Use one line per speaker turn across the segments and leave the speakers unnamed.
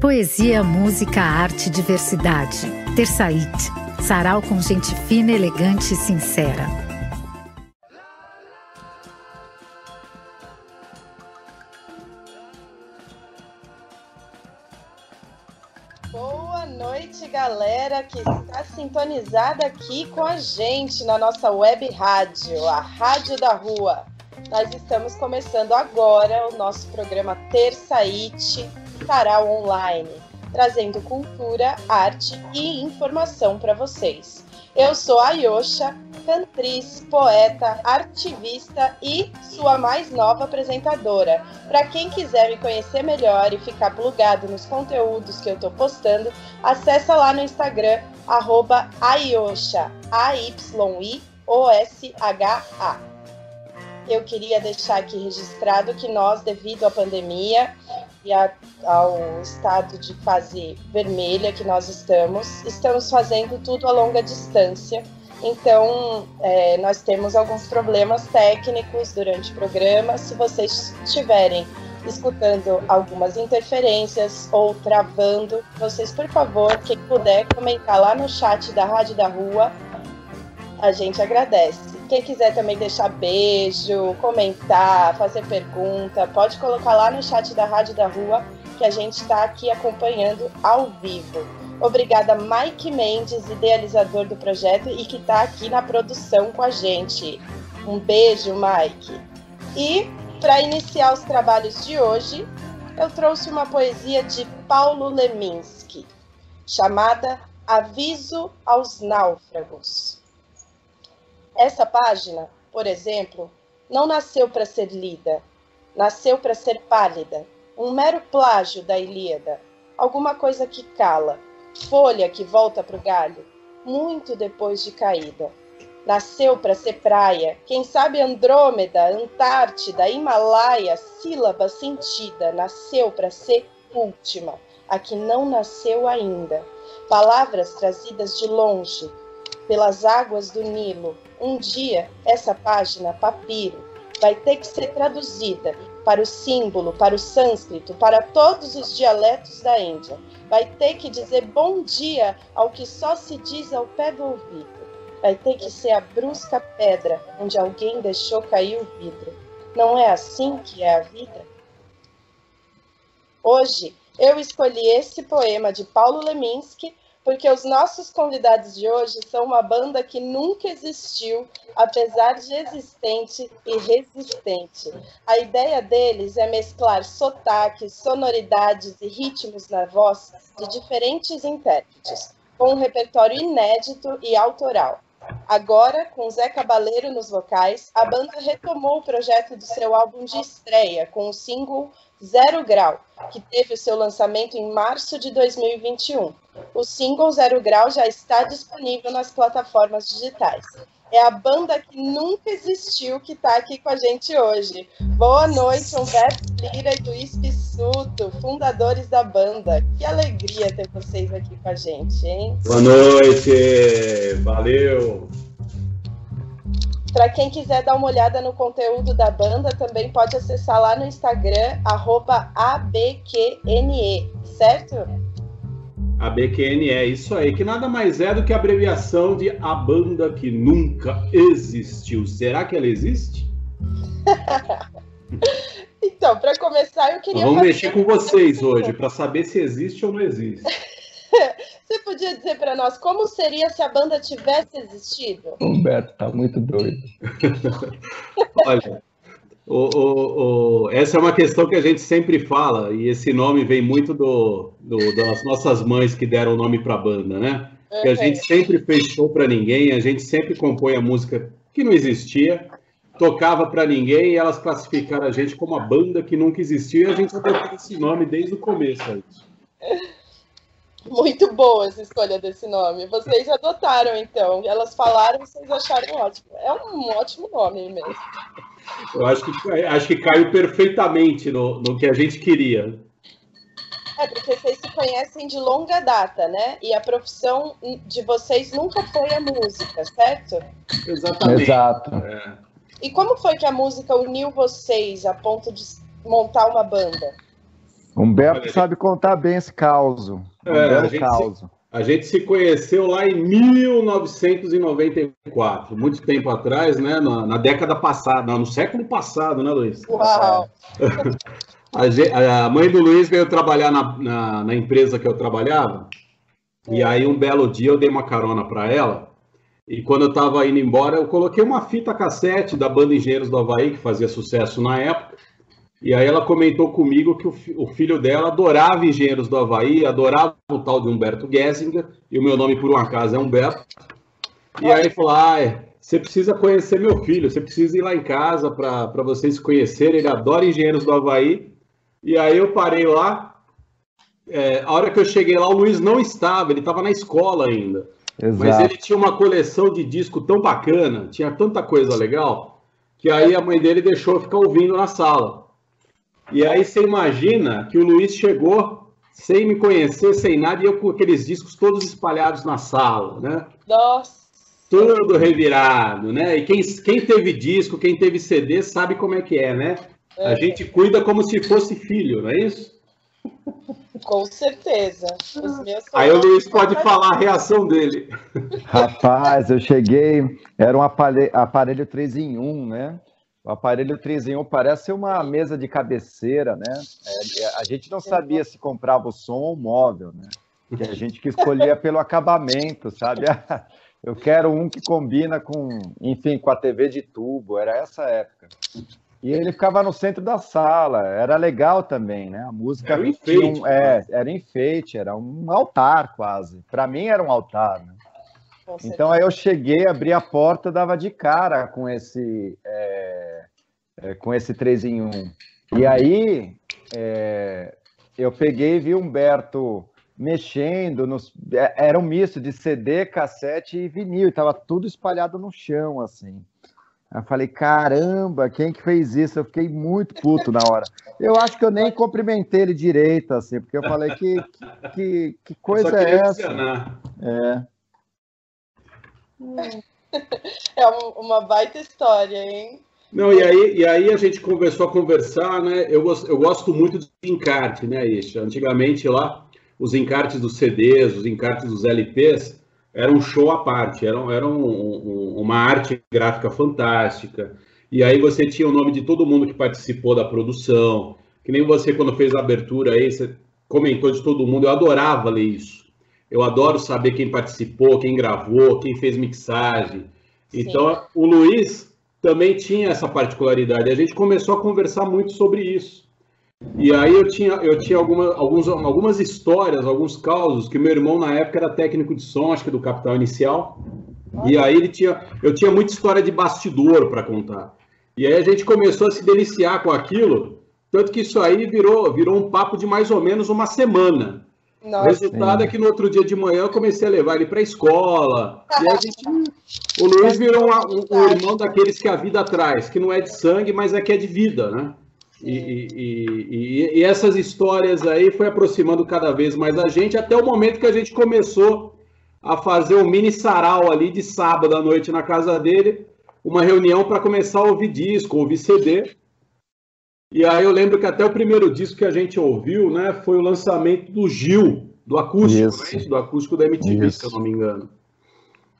Poesia, música, arte, diversidade. Terçaite. Sarau com gente fina, elegante e sincera.
Boa noite, galera que está sintonizada aqui com a gente na nossa web rádio, a Rádio da Rua. Nós estamos começando agora o nosso programa Terçaite Sarau Online, trazendo cultura, arte e informação para vocês. Eu sou a Yosha, cantriz, poeta, ativista e sua mais nova apresentadora. Para quem quiser me conhecer melhor e ficar plugado nos conteúdos que eu estou postando, acessa lá no Instagram, arroba Ayosha, A-Y-I-O-S-H-A. Eu queria deixar aqui registrado que nós, devido à pandemia, e a, ao estado de fase vermelha que nós estamos, estamos fazendo tudo a longa distância. Então, é, nós temos alguns problemas técnicos durante o programa. Se vocês estiverem escutando algumas interferências ou travando, vocês, por favor, quem puder comentar lá no chat da Rádio da Rua, a gente agradece. Quem quiser também deixar beijo, comentar, fazer pergunta, pode colocar lá no chat da Rádio da Rua, que a gente está aqui acompanhando ao vivo. Obrigada, Mike Mendes, idealizador do projeto e que está aqui na produção com a gente. Um beijo, Mike. E para iniciar os trabalhos de hoje, eu trouxe uma poesia de Paulo Leminski, chamada Aviso aos Náufragos. Essa página, por exemplo, não nasceu para ser lida, nasceu para ser pálida, um mero plágio da Ilíada, alguma coisa que cala, folha que volta para o galho, muito depois de caída. Nasceu para ser praia, quem sabe Andrômeda, Antártida, Himalaia, sílaba sentida, nasceu para ser última, a que não nasceu ainda. Palavras trazidas de longe, pelas águas do Nilo, um dia essa página, papiro, vai ter que ser traduzida para o símbolo, para o sânscrito, para todos os dialetos da Índia. Vai ter que dizer bom dia ao que só se diz ao pé do ouvido. Vai ter que ser a brusca pedra onde alguém deixou cair o vidro. Não é assim que é a vida? Hoje eu escolhi esse poema de Paulo Leminski porque os nossos convidados de hoje são uma banda que nunca existiu, apesar de existente e resistente. A ideia deles é mesclar sotaques, sonoridades e ritmos na voz de diferentes intérpretes, com um repertório inédito e autoral. Agora, com Zé Cabaleiro nos vocais, a banda retomou o projeto do seu álbum de estreia, com o single Zero Grau, que teve o seu lançamento em março de 2021. O single Zero Grau já está disponível nas plataformas digitais. É a banda que nunca existiu que está aqui com a gente hoje. Boa noite, Humberto Lira e Luiz Pissuto, fundadores da banda. Que alegria ter vocês aqui com a gente, hein?
Boa noite, valeu!
Para quem quiser dar uma olhada no conteúdo da banda, também pode acessar lá no Instagram, ABQNE, certo?
ABQNE, isso aí, que nada mais é do que a abreviação de A Banda Que Nunca Existiu. Será que ela existe?
então, para começar, eu queria.
Vamos mexer com vocês hoje, para saber se existe ou não existe.
Você podia dizer para nós como seria se a banda tivesse existido?
Humberto tá muito doido.
Olha, o, o, o, essa é uma questão que a gente sempre fala, e esse nome vem muito do, do das nossas mães que deram o nome para a banda, né? Uhum. Que a gente sempre fez show para ninguém, a gente sempre compõe a música que não existia, tocava para ninguém e elas classificaram a gente como a banda que nunca existiu e a gente adotou esse nome desde o começo.
Muito boa essa escolha desse nome. Vocês adotaram, então. Elas falaram e vocês acharam ótimo. É um ótimo nome mesmo.
Eu acho que, acho que caiu perfeitamente no, no que a gente queria.
É, porque vocês se conhecem de longa data, né? E a profissão de vocês nunca foi a música, certo?
Exatamente.
Exato.
É.
E como foi que a música uniu vocês a ponto de montar uma banda?
Humberto sabe contar bem esse caos.
É, a, gente se, a gente se conheceu lá em 1994, muito tempo atrás, né? Na, na década passada, no século passado, né, Luiz?
Uau!
a, a, mãe do Luiz veio trabalhar na, na, na empresa que eu trabalhava, e aí um belo dia eu dei uma carona para ela. E quando eu estava indo embora, eu coloquei uma fita cassete da banda Engenheiros do Havaí, que fazia sucesso na época. E aí ela comentou comigo que o, filho dela adorava Engenheiros do Havaí, adorava o tal de Humberto Gessinger, e o meu nome por um acaso é Humberto. E aí falou: ah, você precisa conhecer meu filho, você precisa ir lá em casa para vocês conhecerem, ele adora Engenheiros do Havaí. E aí eu parei lá. É, a hora que eu cheguei lá, o Luiz não estava, ele estava na escola ainda. Exato. Mas ele tinha uma coleção de disco tão bacana, tinha tanta coisa legal, que aí a mãe dele deixou eu ficar ouvindo na sala. E aí você imagina que o Luiz chegou sem me conhecer, sem nada, e eu com aqueles discos todos espalhados na sala, né?
Nossa!
Tudo revirado, né? E quem, quem teve disco, quem teve CD, sabe como é que é, né? É. A gente cuida como se fosse filho, não é isso?
Com certeza.
Aí o Luiz pode falar a reação dele.
Rapaz, eu cheguei, era um aparelho, aparelho 3 em 1, né? O aparelho 3 em 1 parece uma mesa de cabeceira, né? É, a gente não sabia se comprava o som ou o móvel, né? Que a gente que escolhia pelo acabamento, sabe? Eu quero um que combina com, enfim, com a TV de tubo, era essa época. E ele ficava no centro da sala, era legal também, né? A música
era um enfeite,
um, é, era enfeite, era um altar quase. Para mim era um altar, né? Então aí eu cheguei, abri a porta, dava de cara com esse é, é, com esse 3 em 1. E aí é, eu peguei e vi Humberto mexendo, nos, é, era um misto de CD, cassete e vinil, estava tudo espalhado no chão, assim. Eu falei, caramba, quem que fez isso? Eu fiquei muito puto na hora. Eu acho que eu nem cumprimentei ele direito, assim, porque eu falei, que, que, que coisa é essa? É.
É uma baita história, hein?
Não, e aí, e aí a gente começou a conversar, né? Eu, eu gosto muito de encarte, né, Isha? Antigamente lá, os encartes dos CDs, os encartes dos LPs, era um show à parte, era, era um, um, uma arte gráfica fantástica. E aí você tinha o nome de todo mundo que participou da produção, que nem você quando fez a abertura aí, você comentou de todo mundo, eu adorava ler isso. Eu adoro saber quem participou, quem gravou, quem fez mixagem. Sim. Então, o Luiz também tinha essa particularidade. A gente começou a conversar muito sobre isso. E aí eu tinha, eu tinha alguma, alguns, algumas histórias, alguns causos, que meu irmão na época era técnico de som, acho que do Capital Inicial. E aí ele tinha, eu tinha muita história de bastidor para contar. E aí a gente começou a se deliciar com aquilo, tanto que isso aí virou, virou um papo de mais ou menos uma semana. Nossa. O resultado é que no outro dia de manhã eu comecei a levar ele para a escola. e a gente. O Luiz virou um, um, irmão daqueles que a vida traz, que não é de sangue, mas é que é de vida, né? E, e, e, e, essas histórias aí foi aproximando cada vez mais a gente, até o momento que a gente começou a fazer um mini sarau ali de sábado à noite na casa dele, uma reunião para começar a ouvir disco, ouvir CD. E aí eu lembro que até o primeiro disco que a gente ouviu, né, foi o lançamento do Gil, do acústico, né, do acústico da MTV, Isso. se eu não me engano.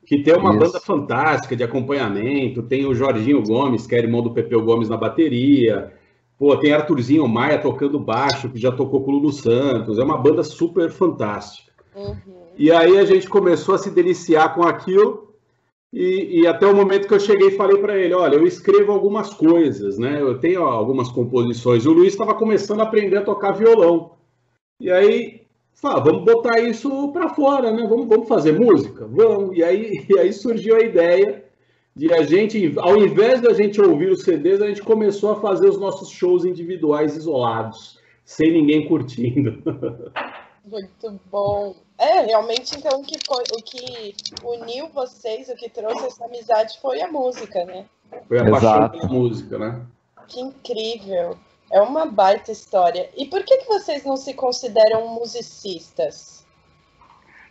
Que tem uma Isso. banda fantástica de acompanhamento, tem o Jorginho Gomes, que é irmão do Pepeu Gomes na bateria. Pô, tem Arthurzinho Maia tocando baixo, que já tocou com o Lulu Santos. É uma banda super fantástica. Uhum. E aí a gente começou a se deliciar com aquilo e, e, até o momento que eu cheguei e falei para ele, olha, eu escrevo algumas coisas, né? Eu tenho algumas composições. O Luiz estava começando a aprender a tocar violão. E aí, fala, vamos botar isso para fora, né? Vamos, vamos fazer música? Vamos. E aí, e aí surgiu a ideia de a gente, ao invés da gente ouvir os CDs, a gente começou a fazer os nossos shows individuais isolados, sem ninguém curtindo.
Muito bom. É, realmente, então, o que, foi, o que uniu vocês, o que trouxe essa amizade foi a música, né?
Foi a paixão pela música, né?
Que incrível. É uma baita história. E por que, que vocês não se consideram musicistas?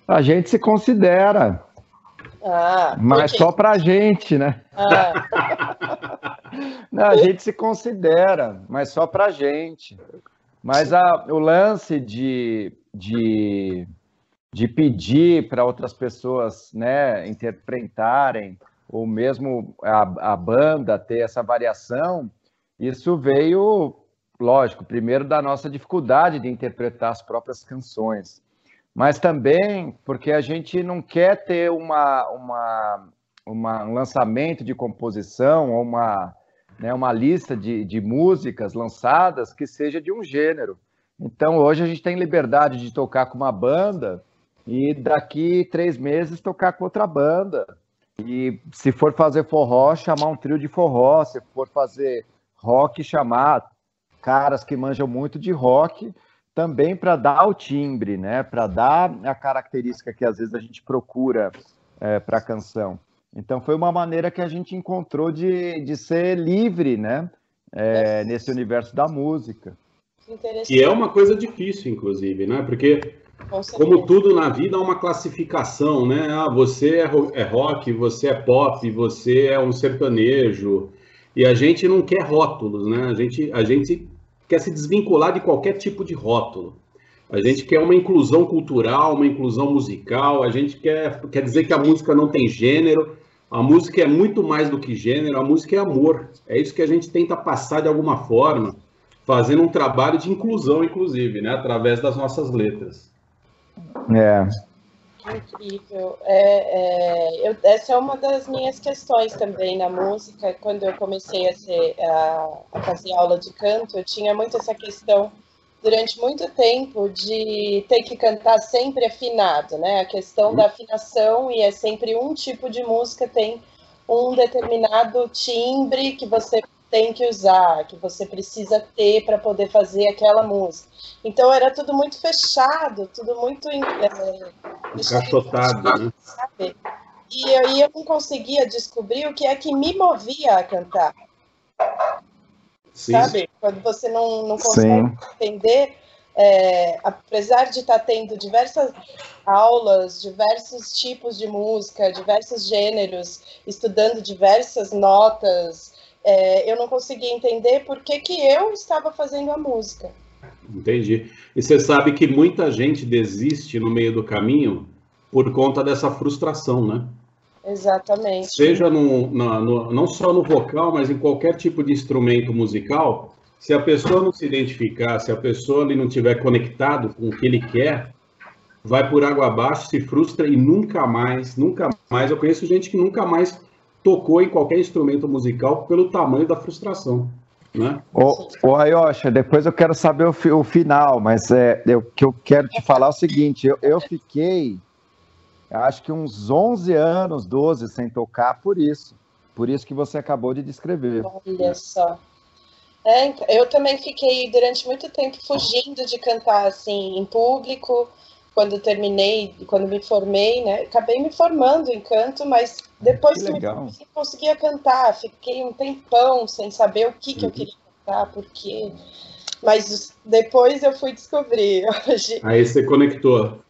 A gente se considera.
Ah,
mas só pra gente, né? Ah. não, a gente se considera, mas só pra gente. Mas a, o lance de, de, de pedir para outras pessoas né, interpretarem, ou mesmo a, a banda ter essa variação, isso veio, lógico, primeiro da nossa dificuldade de interpretar as próprias canções, mas também porque a gente não quer ter uma, uma, uma um lançamento de composição ou uma, né, uma lista de, de músicas lançadas que seja de um gênero. Então, hoje a gente tem liberdade de tocar com uma banda e daqui três meses tocar com outra banda. E se for fazer forró, chamar um trio de forró. Se for fazer rock, chamar caras que manjam muito de rock, também para dar o timbre, né? Para dar a característica que às vezes a gente procura é, para a canção. Então foi uma maneira que a gente encontrou de, de ser livre, né? É, nesse universo da música.
E é uma coisa difícil, inclusive, né? Porque como tudo na vida, há uma classificação, né? Ah, você é, é rock, você é pop, você é um sertanejo. E a gente não quer rótulos, né? A gente, a gente quer se desvincular de qualquer tipo de rótulo. A gente quer uma inclusão cultural, uma inclusão musical, a gente quer, quer dizer que a música não tem gênero, a música é muito mais do que gênero, a música é amor. É isso que a gente tenta passar de alguma forma, fazendo um trabalho de inclusão, inclusive, né? através das nossas letras.
É. Incrível. É, é, eu, essa é uma das minhas questões também na música. Quando eu comecei a, ser, a, a fazer aula de canto, eu tinha muito essa questão durante muito tempo de ter que cantar sempre afinado, né? A questão da afinação e é sempre um tipo de música tem um determinado timbre que você tem que usar, que você precisa ter para poder fazer aquela música. Então era tudo muito fechado, tudo muito é,
encaixotado, né? Sabe?
E aí eu não conseguia descobrir o que é que me movia a cantar. Sim. Sabe? Quando você não, não consegue Sim. entender, é, apesar de estar tá tendo diversas aulas, diversos tipos de música, diversos gêneros, estudando diversas notas, é, eu não conseguia entender por que, que eu estava fazendo a música.
Entendi. E você sabe que muita gente desiste no meio do caminho por conta dessa frustração, né?
Exatamente.
Seja no, na, no, não só no vocal, mas em qualquer tipo de instrumento musical, se a pessoa não se identificar, se a pessoa ali não tiver conectado com o que ele quer, vai por água abaixo, se frustra e nunca mais, nunca mais. Eu conheço gente que nunca mais tocou em qualquer instrumento musical pelo tamanho da frustração. Né?
Ô, ô Ayosha, depois eu quero saber o, o final, mas é, o que eu quero te falar é o seguinte: eu, eu fiquei acho que uns 11 anos, 12 sem tocar por isso. Por isso que você acabou de descrever.
Olha só. É, eu também fiquei durante muito tempo fugindo de cantar assim em público. Quando terminei, quando me formei, né? Acabei me formando em canto, mas depois que, me conseguia cantar. Fiquei um tempão sem saber o que, que eu uhum. queria cantar, porque. Mas depois eu fui descobrir. Hoje...
Aí você conectou.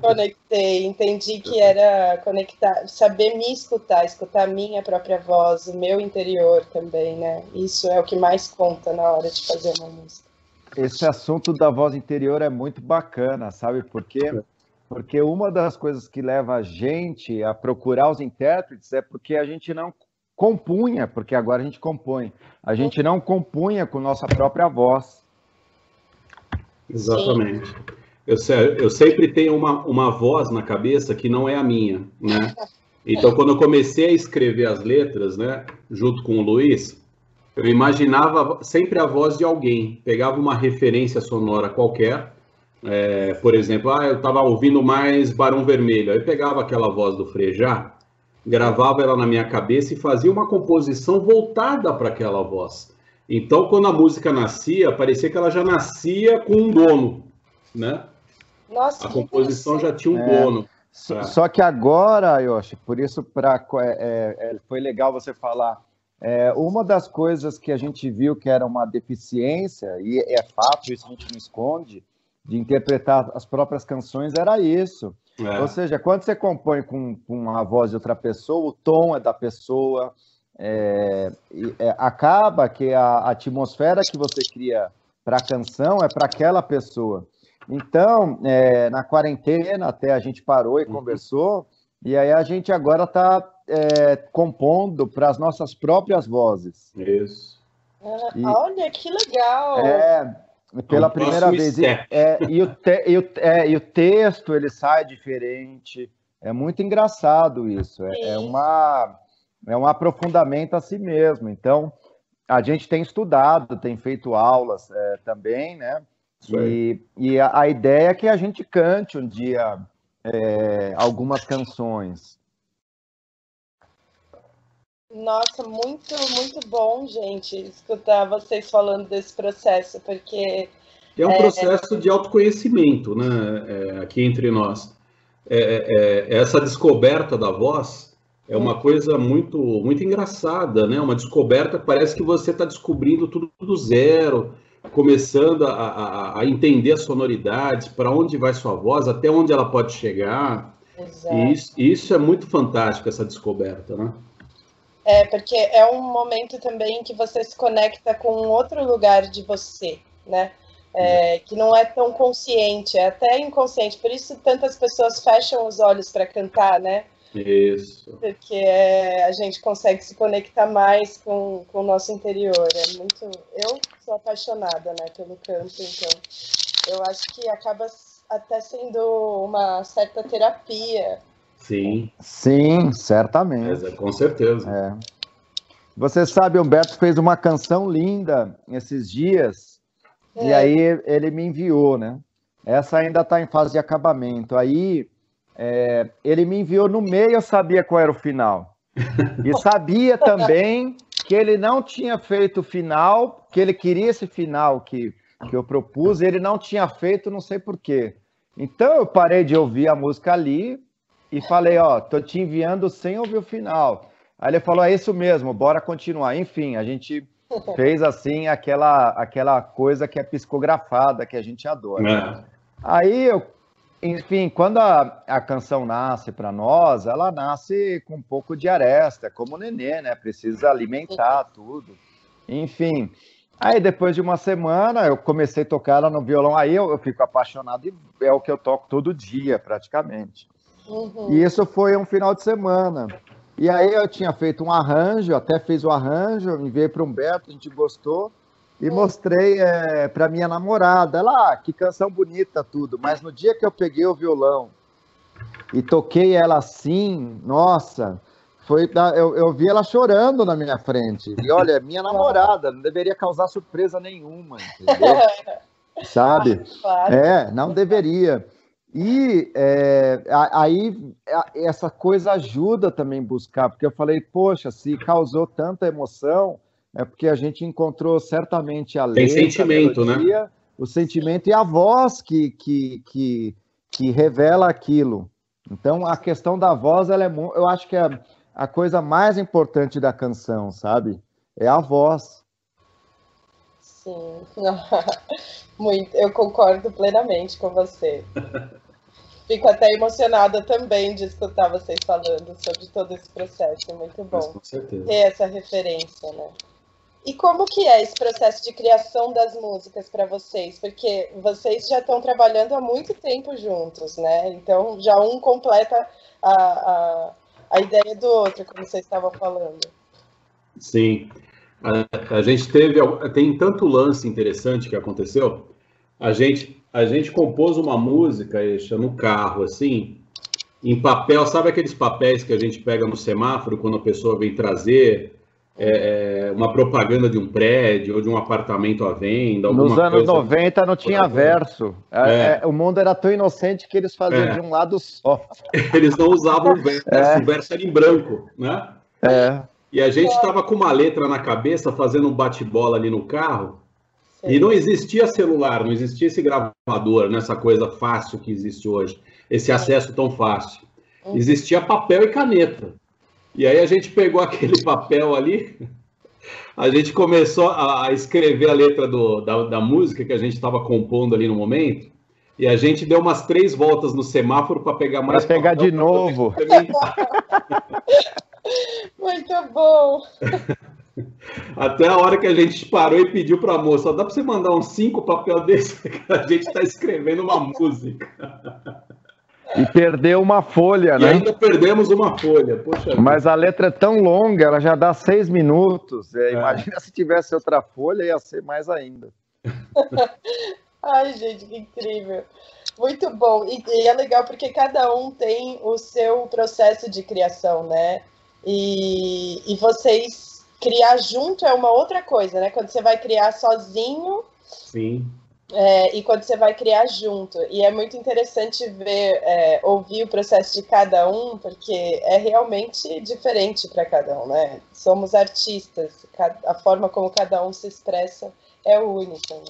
Conectei, entendi que era conectar, saber me escutar, escutar a minha própria voz, o meu interior também, né? Isso é o que mais conta na hora de fazer uma música.
Esse assunto da voz interior é muito bacana, sabe por quê? Porque uma das coisas que leva a gente a procurar os intérpretes é porque a gente não compunha, porque agora a gente compõe. A gente não compunha com nossa própria voz.
Exatamente. Sim. Eu, eu sempre tenho uma, uma voz na cabeça que não é a minha, né? Então, quando eu comecei a escrever as letras, né, junto com o Luiz, eu imaginava sempre a voz de alguém. Pegava uma referência sonora qualquer, é, por exemplo, ah, eu estava ouvindo mais Barão Vermelho. Aí pegava aquela voz do Frejá, gravava ela na minha cabeça e fazia uma composição voltada para aquela voz. Então, quando a música nascia, parecia que ela já nascia com um dono, né? Nossa, a composição já tinha um é, dono.
Só, é. só que agora, Yoshi, por isso pra, é, é, é, foi legal você falar. É, uma das coisas que a gente viu que era uma deficiência, e é fato, isso a gente não esconde, de interpretar as próprias canções era isso. É. Ou seja, quando você compõe com, com, a voz de outra pessoa, o tom é da pessoa, é, é, acaba que a, a, atmosfera que você cria para a canção é para aquela pessoa. Então, é, na quarentena, até a gente parou e uhum. conversou, e aí a gente agora está é, compondo para as nossas próprias vozes.
Isso.
Ah, e, olha, que legal!
É, pela primeira vez. E, é, e, o te, e, o, é, e o texto ele sai diferente. É muito engraçado isso. É, é, uma, é um aprofundamento a si mesmo. Então, a gente tem estudado, tem feito aulas é, também, né? E, e a, a, ideia é que a gente cante um dia é, algumas canções.
Nossa, muito, muito bom, gente, escutar vocês falando desse processo, porque.
É um é, processo de autoconhecimento, né? É, aqui entre nós. É, é, é, essa descoberta da voz é uma coisa muito, muito engraçada, né? Uma descoberta, parece que você está descobrindo tudo do zero, começando a, a, a entender as sonoridades, para onde vai sua voz, até onde ela pode chegar. Exato. E isso, isso é muito fantástico, essa descoberta, né?
É, porque é um momento também que você se conecta com outro lugar de você, né? É, que não é tão consciente, é até inconsciente. Por isso tantas pessoas fecham os olhos para cantar, né?
Isso.
Porque é, a gente consegue se conectar mais com, com o nosso interior. É muito. Eu sou apaixonada, né, pelo canto, então eu acho que acaba até sendo uma certa terapia
Sim.
Sim, certamente.
É, com certeza.
É. Você sabe, Humberto fez uma canção linda esses dias, é. e aí ele me enviou, né? Essa ainda está em fase de acabamento. Aí é, ele me enviou no meio, eu sabia qual era o final. E sabia também que ele não tinha feito o final, que ele queria esse final que, que eu propus, ele não tinha feito, não sei porquê. Então eu parei de ouvir a música ali, e falei, ó, tô te enviando sem ouvir o final. Aí ele falou, é isso mesmo, bora continuar. Enfim, a gente fez assim aquela aquela coisa que é psicografada, que a gente adora. É. Aí eu, enfim, quando a, a canção nasce para nós, ela nasce com um pouco de aresta, como o nenê, né? Precisa alimentar tudo. Enfim, Aí depois de uma semana eu comecei a tocar ela no violão, aí eu, eu, fico apaixonado e é o que eu toco todo dia praticamente. Uhum. E isso foi um final de semana. E aí eu tinha feito um arranjo, até fiz o arranjo, enviei para o Humberto, a gente gostou, e uhum. mostrei é, para minha namorada. Ela, ah, que canção bonita, tudo. Mas no dia que eu peguei o violão e toquei ela assim, nossa, foi eu, eu vi ela chorando na minha frente. E olha, minha namorada, não deveria causar surpresa nenhuma, entendeu? Sabe? É, não deveria. E é, aí essa coisa ajuda também a buscar, porque eu falei, poxa, se causou tanta emoção, é porque a gente encontrou certamente a
letra, Tem sentimento, a né? melodia, né?
O sentimento e a voz que, que, que, que revela aquilo. Então, a questão da voz, ela é, eu acho que é a coisa mais importante da canção, sabe? É a voz.
Sim, muito, eu concordo plenamente com você. Fico até emocionada também de escutar vocês falando sobre todo esse processo. É muito bom ter essa referência, né? E como que é esse processo de criação das músicas para vocês? Porque vocês já estão trabalhando há muito tempo juntos, né? Então já um completa a, a, a ideia do outro, como vocês estavam falando.
Sim. A, a gente teve. Tem tanto lance interessante que aconteceu. A gente a gente compôs uma música, Eixa, no carro, assim, em papel, sabe aqueles papéis que a gente pega no semáforo quando a pessoa vem trazer é, é uma propaganda de um prédio ou de um apartamento à venda?
Nos anos 90 não tinha verso. É, é. é. o mundo era tão inocente que eles faziam é. de um lado só.
Eles não usavam o verso, o verso era em branco, né?
É.
E a gente estava com uma letra na cabeça, fazendo um bate-bola ali no carro, e não existia celular, não existia esse gravador, nessa coisa fácil que existe hoje, esse acesso tão fácil. Uhum. Existia papel e caneta. E aí a gente pegou aquele papel ali, a gente começou a escrever a letra do, da, da música que a gente estava compondo ali no momento, e a gente deu umas três voltas no semáforo para pegar mais.
Para pegar de novo.
Muito bom.
Até a hora que a gente parou e pediu para a moça, dá para você mandar uns cinco papel desse que a gente está escrevendo uma música.
E perdeu uma folha,
e
né?
ainda perdemos uma folha. Poxa
Mas a letra é tão longa, ela já dá seis minutos. É, é. Imagina se tivesse outra folha, ia ser mais ainda.
Ai, gente, que incrível. Muito bom. E, e, é legal porque cada um tem o seu processo de criação, né? E, e vocês criar junto é uma outra coisa, né? Quando você vai criar sozinho.
Sim
é, e quando você vai criar junto. E é muito interessante ver, é, ouvir o processo de cada um, porque é realmente diferente para cada um, né? Somos artistas, a forma como cada um se expressa é única. Né?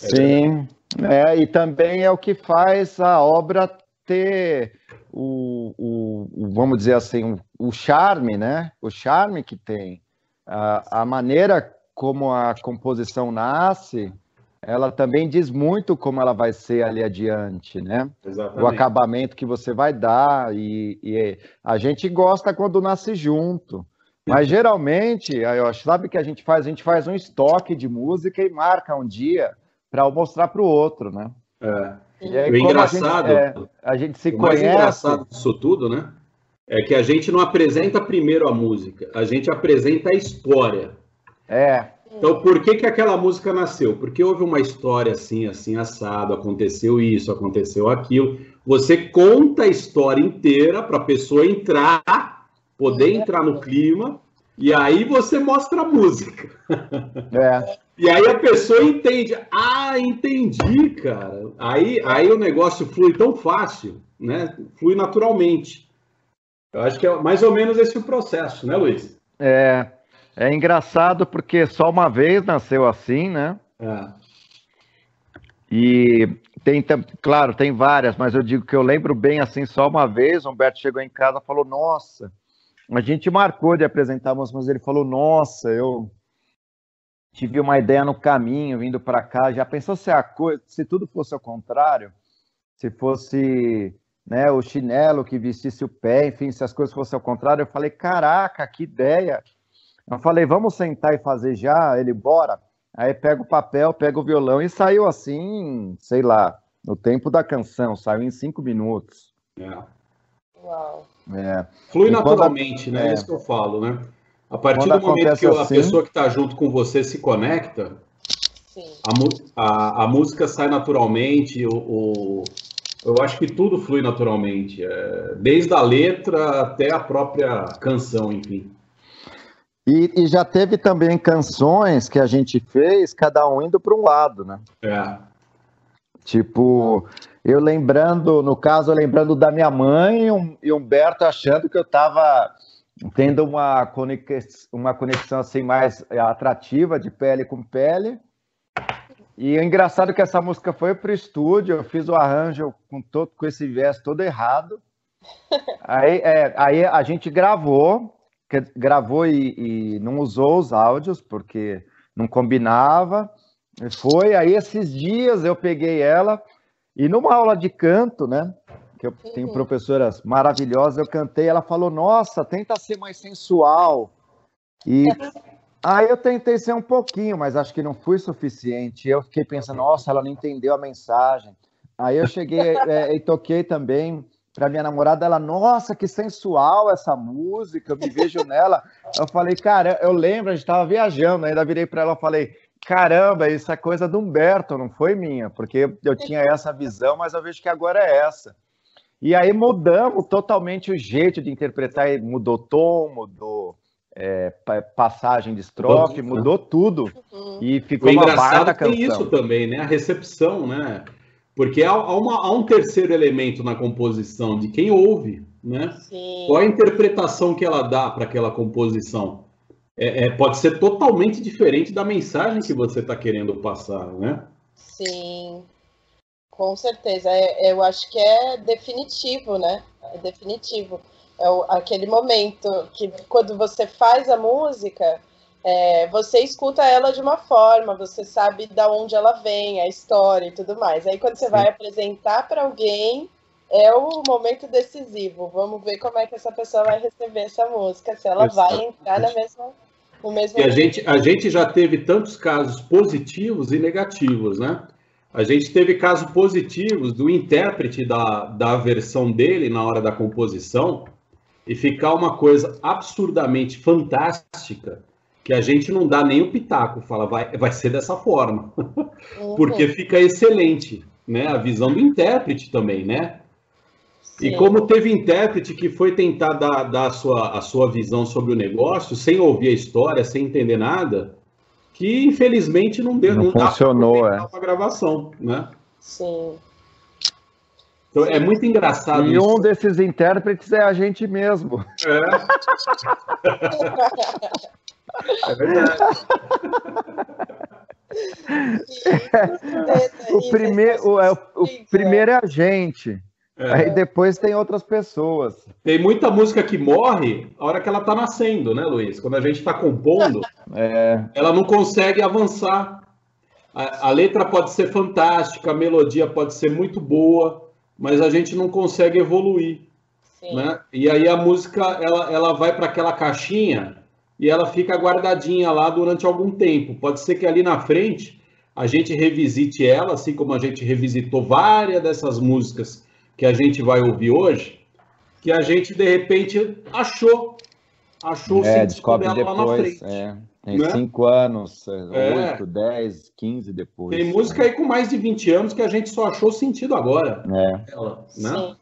Sim, é, e também é o que faz a obra ter o, o, o vamos dizer assim, o, o, charme, né? O charme que tem. A, a maneira como a composição nasce, ela também diz muito como ela vai ser ali adiante, né? Exatamente. O acabamento que você vai dar e, e, a gente gosta quando nasce junto. Mas geralmente, eu acho, sabe o que a gente faz? A gente faz um estoque de música e marca um dia para mostrar para o outro, né?
É. E aí, o engraçado,
a gente, é, a gente se
o
conhece.
O mais engraçado disso tudo, né? É que a gente não apresenta primeiro a música, a gente apresenta a história.
É.
Então, por que, que aquela música nasceu? Porque houve uma história assim, assim, assado, aconteceu isso, aconteceu aquilo. Você conta a história inteira para a pessoa entrar, poder entrar no clima, e aí você mostra a música.
É.
E aí a pessoa entende. Ah, entendi, cara. Aí, aí o negócio flui tão fácil, né? Flui naturalmente. Eu acho que é mais ou menos esse o processo, né, Luiz?
É. É engraçado porque só uma vez nasceu assim, né? É. E tem, claro, tem várias, mas eu digo que eu lembro bem assim, só uma vez, o Humberto chegou em casa e falou, nossa, a gente marcou de apresentar mas ele falou, nossa, eu tive uma ideia no caminho, vindo para cá, já pensou se a coisa, se tudo fosse ao contrário, se fosse né, o chinelo que vestisse o pé, enfim, se as coisas fossem ao contrário, eu falei, caraca, que ideia, eu falei, vamos sentar e fazer já? Ele, bora. Aí pega o papel, pega o violão e saiu assim, sei lá, no tempo da canção, saiu em cinco minutos.
É.
Uau.
É. Flui naturalmente, né? É. é isso que eu falo, né? A partir quando do momento que assim, a pessoa que está junto com você se conecta, a, a, a, música sai naturalmente, o, o, eu acho que tudo flui naturalmente, é, desde a letra até a própria canção, enfim.
E, e, já teve também canções que a gente fez, cada um indo para um lado, né?
É.
Tipo, eu lembrando, no caso, lembrando da minha mãe e Humberto achando que eu estava tendo uma conexão, uma conexão assim mais atrativa de pele com pele. E o engraçado é que essa música foi para o estúdio, eu fiz o arranjo com, todo, com esse verso todo errado. Aí, é, aí a gente gravou, gravou e, e, não usou os áudios porque não combinava. Foi aí esses dias eu peguei ela e numa aula de canto, né? Que eu tenho professoras maravilhosas, eu cantei, ela falou: "Nossa, tenta ser mais sensual". E aí eu tentei ser um pouquinho, mas acho que não fui suficiente. Eu fiquei pensando: "Nossa, ela não entendeu a mensagem". Aí eu cheguei é, e toquei também para minha namorada, ela, nossa, que sensual essa música, eu me vejo nela. Eu falei, cara, eu lembro, a gente estava viajando, ainda virei para ela e falei, caramba, isso é coisa do Humberto, não foi minha, porque eu tinha essa visão, mas eu vejo que agora é essa. E aí mudamos totalmente o jeito de interpretar, mudou tom, mudou é, passagem de estrofe, mudou tudo. Uhum. E ficou o uma baita canção.
Tem isso também, né? A recepção, né? Porque há, há, uma, há, um terceiro elemento na composição de quem ouve, né? Sim. Qual a interpretação que ela dá para aquela composição? É, é, pode ser totalmente diferente da mensagem que você está querendo passar, né?
Sim, com certeza. É, eu acho que é definitivo, né? É definitivo. É o, aquele momento que quando você faz a música, é, você escuta ela de uma forma, você sabe de onde ela vem, a história e tudo mais. Aí quando você Sim. vai apresentar para alguém, é o momento decisivo. Vamos ver como é que essa pessoa vai receber essa música, se ela vai entrar na mesma,
e a gente, a gente já teve tantos casos positivos e negativos, né? A gente teve casos positivos do intérprete da, da versão dele na hora da composição e ficar uma coisa absurdamente fantástica que a gente não dá nem o pitaco, fala, vai, vai ser dessa forma, uhum. porque fica excelente, né? A visão do intérprete também, né? Sim. E como teve intérprete que foi tentar dar, dar a, sua, a sua visão sobre o negócio, sem ouvir a história, sem entender nada, que infelizmente não deu,
não, não funcionou, é.
a gravação, né?
Sim.
Então, é muito engraçado.
E isso. um desses intérpretes é a gente mesmo.
É, é verdade.
o, primeiro, o, é, o primeiro é a gente. É. Aí depois tem outras pessoas.
Tem muita música que morre a hora que ela está nascendo, né, Luiz? Quando a gente está compondo, é. ela não consegue avançar. A, a, letra pode ser fantástica, a melodia pode ser muito boa, mas a gente não consegue evoluir. Né? E aí a música ela, ela vai para aquela caixinha e ela fica guardadinha lá durante algum tempo. Pode ser que ali na frente a gente revisite ela, assim como a gente revisitou várias dessas músicas que a gente vai ouvir hoje, que a gente de repente achou, achou
é, descobre dela depois, lá na frente. É. Tem né? cinco anos, é. oito, dez, quinze depois.
Tem música aí com mais de 20 anos que a gente só achou sentido agora.
É.
Ela, né?
Sim.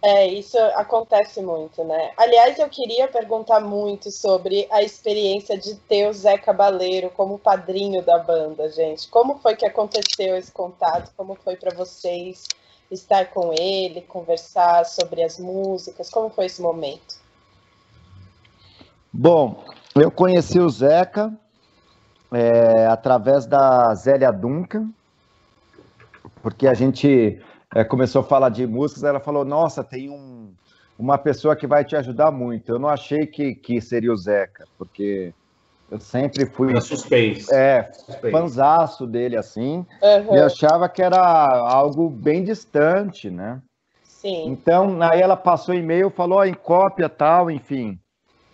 É, isso acontece muito, né? Aliás, eu queria perguntar muito sobre a experiência de ter o Zé Cabaleiro como padrinho da banda, gente. Como foi que aconteceu esse contato? Como foi para vocês? estar com ele, conversar sobre as músicas? Como foi esse momento?
Bom, eu conheci o Zeca é, através da Zélia Duncan, porque a gente é, começou a falar de músicas, ela falou, nossa, tem um, uma pessoa que vai te ajudar muito. Eu não achei que, que seria o Zeca, porque eu sempre fui.
Era suspense.
É, fanzaço dele, assim. Uhum. E achava que era algo bem distante, né?
Sim.
Então, aí ela passou e-mail, falou em cópia tal, enfim.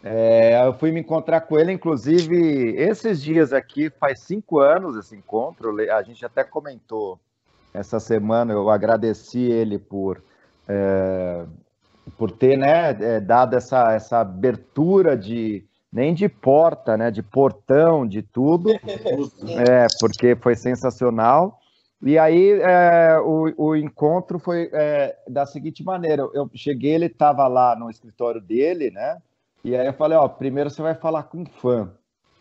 É, eu fui me encontrar com ele, inclusive, esses dias aqui, faz cinco anos esse encontro, a gente até comentou essa semana, eu agradeci ele por, é, por ter né, é, dado essa, essa abertura de, nem de porta, né? De portão, de tudo. é, porque foi sensacional. E aí é, o, o, encontro foi é, da seguinte maneira: eu cheguei, ele estava lá no escritório dele, né? E aí eu falei, ó, primeiro você vai falar com fã,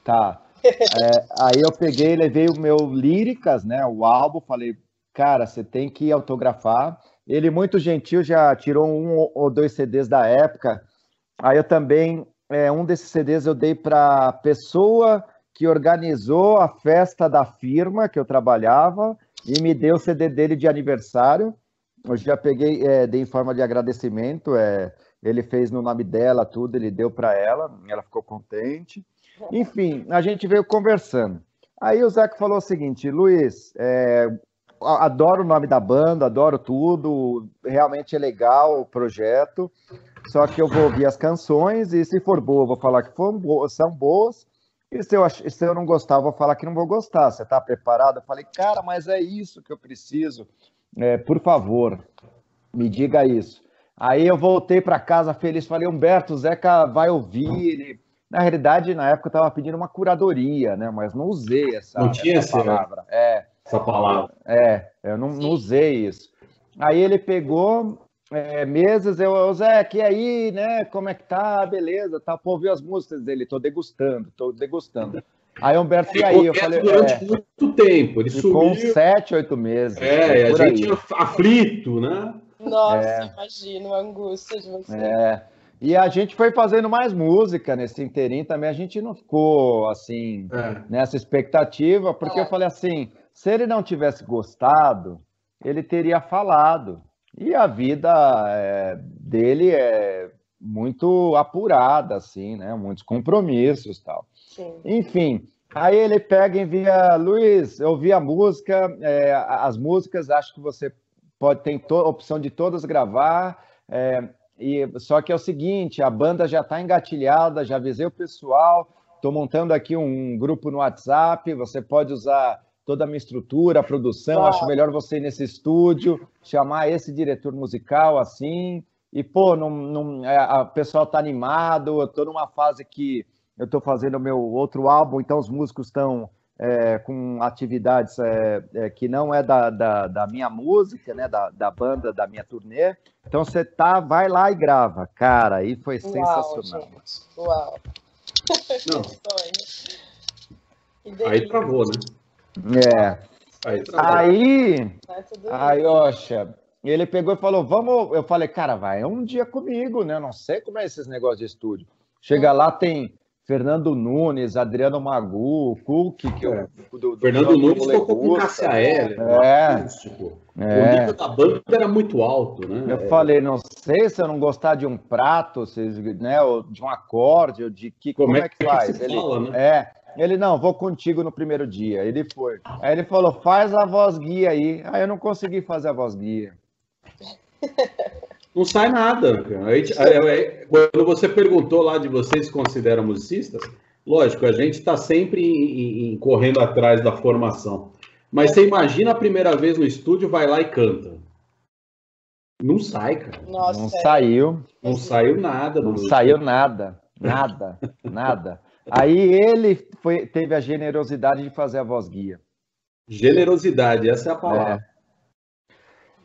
tá? É, aí eu peguei, levei o meu líricas, né? O álbum, falei, cara, você tem que autografar. Ele muito gentil, já tirou um ou dois CDs da época. Aí eu também é, um desses CDs eu dei para a pessoa que organizou a festa da firma que eu trabalhava e me deu o CD dele de aniversário. Eu já peguei, é, dei em forma de agradecimento. É, ele fez no nome dela tudo, ele deu para ela, ela ficou contente. Enfim, a gente veio conversando. Aí o Zeca falou o seguinte: Luiz, é, adoro o nome da banda, adoro tudo, realmente é legal o projeto. Só que eu vou ouvir as canções e se for boa, vou falar que foram boas, são boas. E se eu, se eu não gostar, vou falar que não vou gostar. Você está preparado? Eu falei, cara, mas é isso que eu preciso. É, por favor, me diga isso. Aí eu voltei para casa feliz, falei, Humberto, o Zeca vai ouvir. Ele... Na realidade, na época eu estava pedindo uma curadoria, né? Mas não usei essa,
não tinha
essa palavra.
É, essa palavra.
É, eu não, não usei isso. Aí ele pegou, é, meses, eu, Zé, aqui aí, né? Como é que tá? Beleza, tá. Pô, ouviu as músicas dele, tô degustando, tô degustando. Aí Humberto, e aí? Eu falei.
Durante é, muito tempo, ele ficou
uns sete, oito meses.
É, a gente aí. aflito, né?
Nossa, é. imagino a angústia de você.
É. E a gente foi fazendo mais música nesse inteirinho também. A gente não ficou assim é. nessa expectativa, porque eu é. falei assim: se ele não tivesse gostado, ele teria falado. E a vida é, dele é muito apurada, assim, né? Muitos compromissos tal. Sim. Enfim, aí ele pega e envia, Luiz, eu ouvi a música, é, as músicas, acho que você pode ter a opção de todas gravar, é, e só que é o seguinte, a banda já está engatilhada, já avisei o pessoal, estou montando aqui um grupo no WhatsApp, você pode usar toda a minha estrutura, a produção, Uau. acho melhor você ir nesse estúdio, chamar esse diretor musical assim, e, pô, não, não, é, o pessoal tá animado, eu tô numa fase que eu tô fazendo o meu outro álbum, então os músicos estão é, com atividades é, é, que não é da, da, da, minha música, né, da, da banda, da minha turnê. Então você tá, vai lá e grava. Cara, aí foi Uau, sensacional. Gente. Uau!
Não. aí travou, né?
É. Aí, aí, aí, Oxa, ele pegou e falou, vamos... Eu falei, cara, vai um dia comigo, né? Eu não sei como é esses negócios de estúdio. Chega lá, tem Fernando Nunes, Adriano Magu, Cook, que é.
o do, do Fernando Nunes tocou com Cássia Heller,
é. Tipo,
é. O nível da banda era muito alto, né?
Eu é. falei, não sei se eu não gostar de um prato, se, né, ou de um acorde, ou de que como, como é, é que faz? ele, fala, né? É, ele não, vou contigo no primeiro dia. Ele foi. Aí ele falou, faz a voz guia aí. Aí eu não consegui fazer a voz guia.
Não sai nada. quando você perguntou lá de vocês se consideram musicistas, lógico, a gente está sempre em, em, correndo atrás da formação. Mas você imagina a primeira vez no estúdio, vai lá e canta. Não sai, cara.
Nossa, não é. saiu.
Não saiu nada.
Não saiu nada. Nada. nada. Aí ele foi, teve a generosidade de fazer a voz guia.
Generosidade, essa é a palavra. É.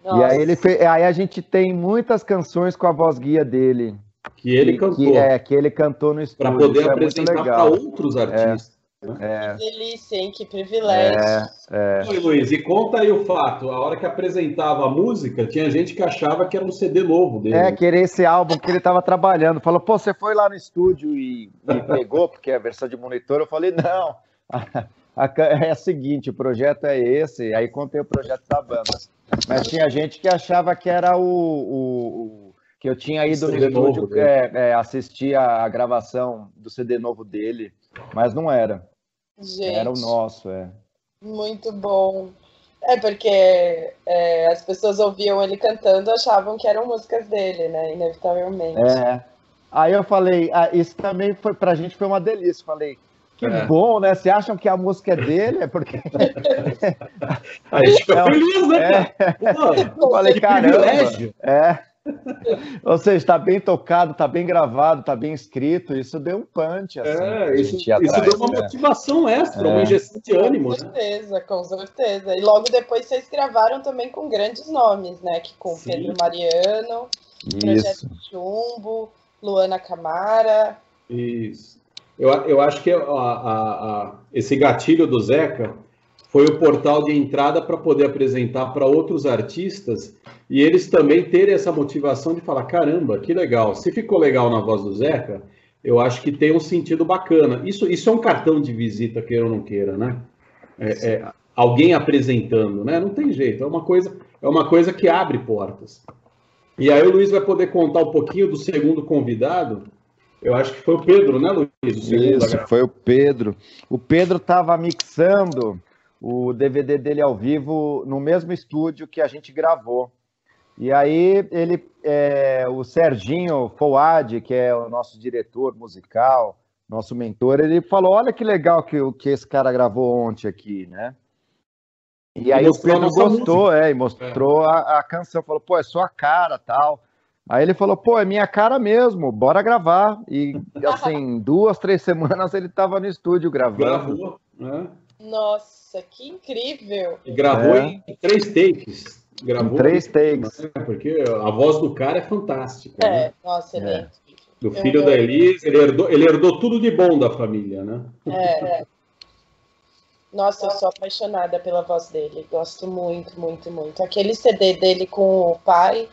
Nossa. E aí ele fez, aí a gente tem muitas canções com a voz guia dele.
Que ele cantou.
Que, é, que ele cantou no estúdio.
Para poder é apresentar para outros é. artistas.
É. Que delícia, hein? Que privilégio.
É, é. Oi, Luiz, e conta aí o fato. A hora que apresentava a música, tinha gente que achava que era um CD novo dele.
É, que era esse álbum que ele estava trabalhando. Falou, pô, você foi lá no estúdio e, e pegou, porque é a versão de monitor. Eu falei, não. é a seguinte, o projeto é esse. Aí contei o projeto da banda. Mas tinha gente que achava que era o, o, o que eu tinha ido no estúdio é, é, assistir a, gravação do CD novo dele, mas não era. Gente, era o nosso, é.
Muito bom. É porque é, as pessoas ouviam ele cantando, achavam que eram músicas dele, né? Inevitavelmente.
É. Aí eu falei, ah, isso também foi pra gente foi uma delícia. Falei, que é. bom, né? Você acham que a música é dele? É porque.
a gente ficou é, feliz, né?
É. eu falei, caramba. É. Ou seja, está bem tocado, está bem gravado, está bem escrito. Isso deu um punch.
Assim, é, isso, isso deu uma né? motivação extra, é. uma injeção de ânimo.
Com né? certeza, né? com certeza. E logo depois vocês gravaram também com grandes nomes, né? Que com Sim. Pedro Mariano, Projeto Chumbo, Luana Camara.
Isso. Eu, eu acho que a, a, a, esse gatilho do Zeca foi o portal de entrada para poder apresentar para outros artistas e eles também terem essa motivação de falar: caramba, que legal, se ficou legal na voz do Zeca, eu acho que tem um sentido bacana. Isso, isso é um cartão de visita, queira ou não queira, né? É, é, alguém apresentando, né? Não tem jeito, é uma coisa, é uma coisa que abre portas. E aí o Luiz vai poder contar um pouquinho do segundo convidado, eu acho que foi o Pedro, né, Luiz?
Isso, foi o Pedro. O Pedro estava mixando o DVD dele ao vivo no mesmo estúdio que a gente gravou. E aí ele, é, o Serginho Fouad, que é o nosso diretor musical, nosso mentor, ele falou: olha que legal que, que esse cara gravou ontem aqui, né? E, e aí o Pedro gostou, é, e mostrou é. A, a canção, falou, pô, é sua cara tal. Aí ele falou, pô, é minha cara mesmo, bora gravar. E assim, duas, três semanas ele tava no estúdio gravando. Gravou,
né? Nossa, que incrível!
E gravou é. em três takes. Gravou
em três takes.
Né? Porque a voz do cara é fantástica.
É, né? nossa, ele é.
Do filho da Elise, ele herdou, ele herdou tudo de bom da família, né?
É, é. Nossa, eu sou apaixonada pela voz dele. Gosto muito, muito, muito. Aquele CD dele com o pai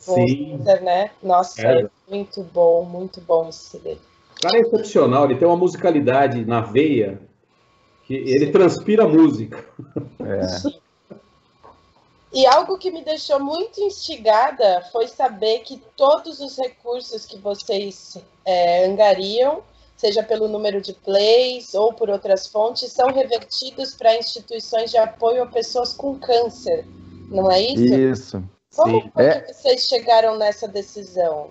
Sim.
né? Nossa, é. é. muito bom, muito bom esse CD.
O cara é excepcional, ele tem uma musicalidade na veia que ele Sim. transpira música.
É. E algo que me deixou muito instigada foi saber que todos os recursos que vocês é, angariam, seja pelo número de plays ou por outras fontes, são revertidos para instituições de apoio a pessoas com câncer, não é isso?
Isso.
Como é... que vocês chegaram nessa decisão?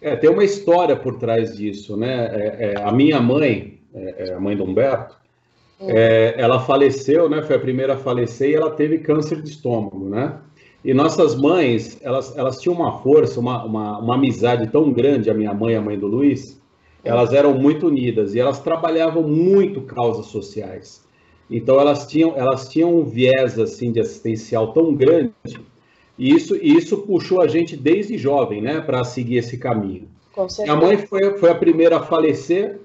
É, tem uma história por trás disso, né? É, é, a minha mãe, é, é, a mãe do Humberto, hum. é, ela faleceu, né? Foi a primeira a falecer e ela teve câncer de estômago, né? E nossas mães, elas, elas tinham uma força, uma, uma, uma amizade tão grande, a minha mãe e a mãe do Luiz, elas eram muito unidas e elas trabalhavam muito causas sociais. Então elas tinham, elas tinham um viés assim de assistencial tão grande e isso, isso puxou a gente desde jovem, né, para seguir esse caminho. A mãe foi, foi a primeira a falecer.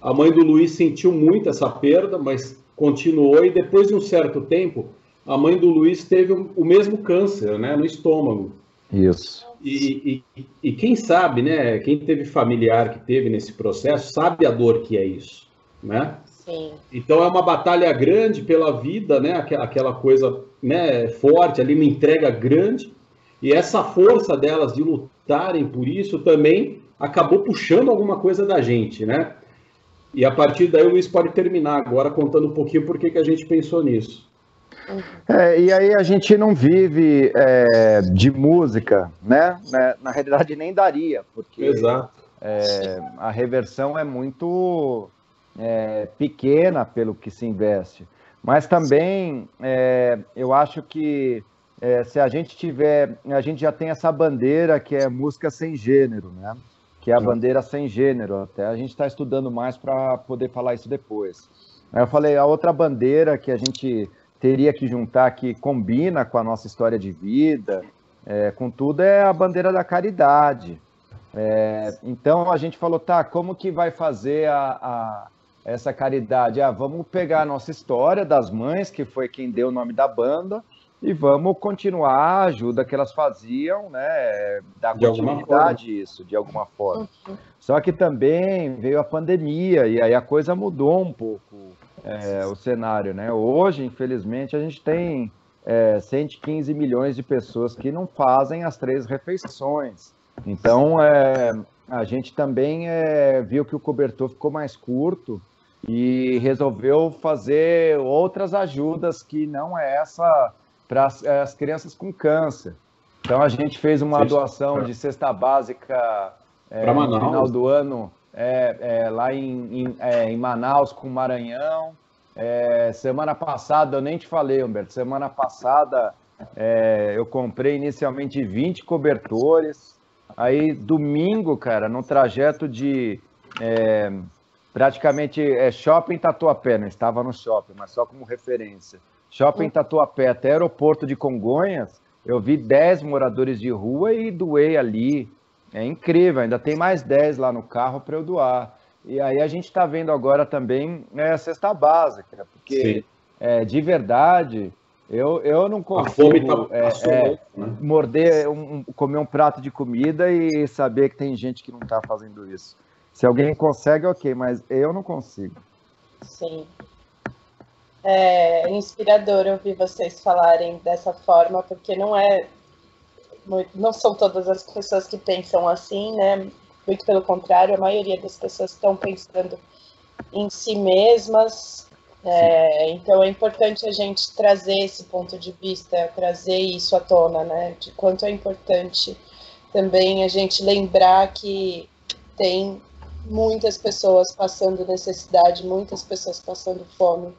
A mãe do Luiz sentiu muito essa perda, mas continuou e depois de um certo tempo, a mãe do Luiz teve o mesmo câncer, né, no estômago.
Isso.
E, e, e, quem sabe, né? Quem teve familiar que teve nesse processo sabe a dor que é isso, né? Sim. Então é uma batalha grande pela vida, né? Aquela coisa, né? Forte ali, uma entrega grande. E essa força delas de lutarem por isso também acabou puxando alguma coisa da gente, né? E a partir daí o Luiz pode terminar agora contando um pouquinho por que, que a gente pensou nisso.
É, e aí a gente não vive é, de música, né? né? Na realidade nem daria, porque. É, a reversão é muito é, pequena pelo que se investe. Mas também é, eu acho que é, se a gente tiver, a gente já tem essa bandeira que é música sem gênero, né? Que é a bandeira sem gênero. Até a gente está estudando mais para poder falar isso depois. Aí eu falei a outra bandeira que a gente teria que juntar, que combina com a nossa história de vida, é, com tudo, é a bandeira da caridade. É, então a gente falou, tá, como que vai fazer a, a, essa caridade? Ah, vamos pegar a nossa história das mães, que foi quem deu o nome da banda, e vamos continuar a ajuda que elas faziam, né? Dar de continuidade isso, de alguma forma. Uhum. Só que também veio a pandemia, e aí a coisa mudou um pouco é, o cenário, né? Hoje, infelizmente, a gente tem é, 115 milhões de pessoas que não fazem as três refeições. Então, é, a gente também é, viu que o cobertor ficou mais curto e resolveu fazer outras ajudas que não é essa para as, é, as crianças com câncer. Então, a gente fez uma doação de cesta básica é, no final do ano é, é, lá em, em, é, em, Manaus com Maranhão. Semana passada, eu nem te falei, Humberto, semana passada eu comprei inicialmente 20 cobertores. Aí, domingo, cara, no trajeto de praticamente é, shopping Tatuapé, não estava no shopping, mas só como referência. Shopping Tatuapé até aeroporto de Congonhas, eu vi 10 moradores de rua e doei ali é incrível, ainda tem mais 10 lá no carro para eu doar. E aí a gente está vendo agora também né, a cesta básica, porque é, de verdade eu, eu não consigo tá é, é, né? morder, um, comer um prato de comida e saber que tem gente que não está fazendo isso. Se alguém consegue, ok, mas eu não consigo.
Sim. É inspirador ouvir vocês falarem dessa forma, porque não é não são todas as pessoas que pensam assim, né? Muito pelo contrário, a maioria das pessoas estão pensando em si mesmas. É, então é importante a gente trazer esse ponto de vista, trazer isso à tona, né? De quanto é importante também a gente lembrar que tem muitas pessoas passando necessidade, muitas pessoas passando fome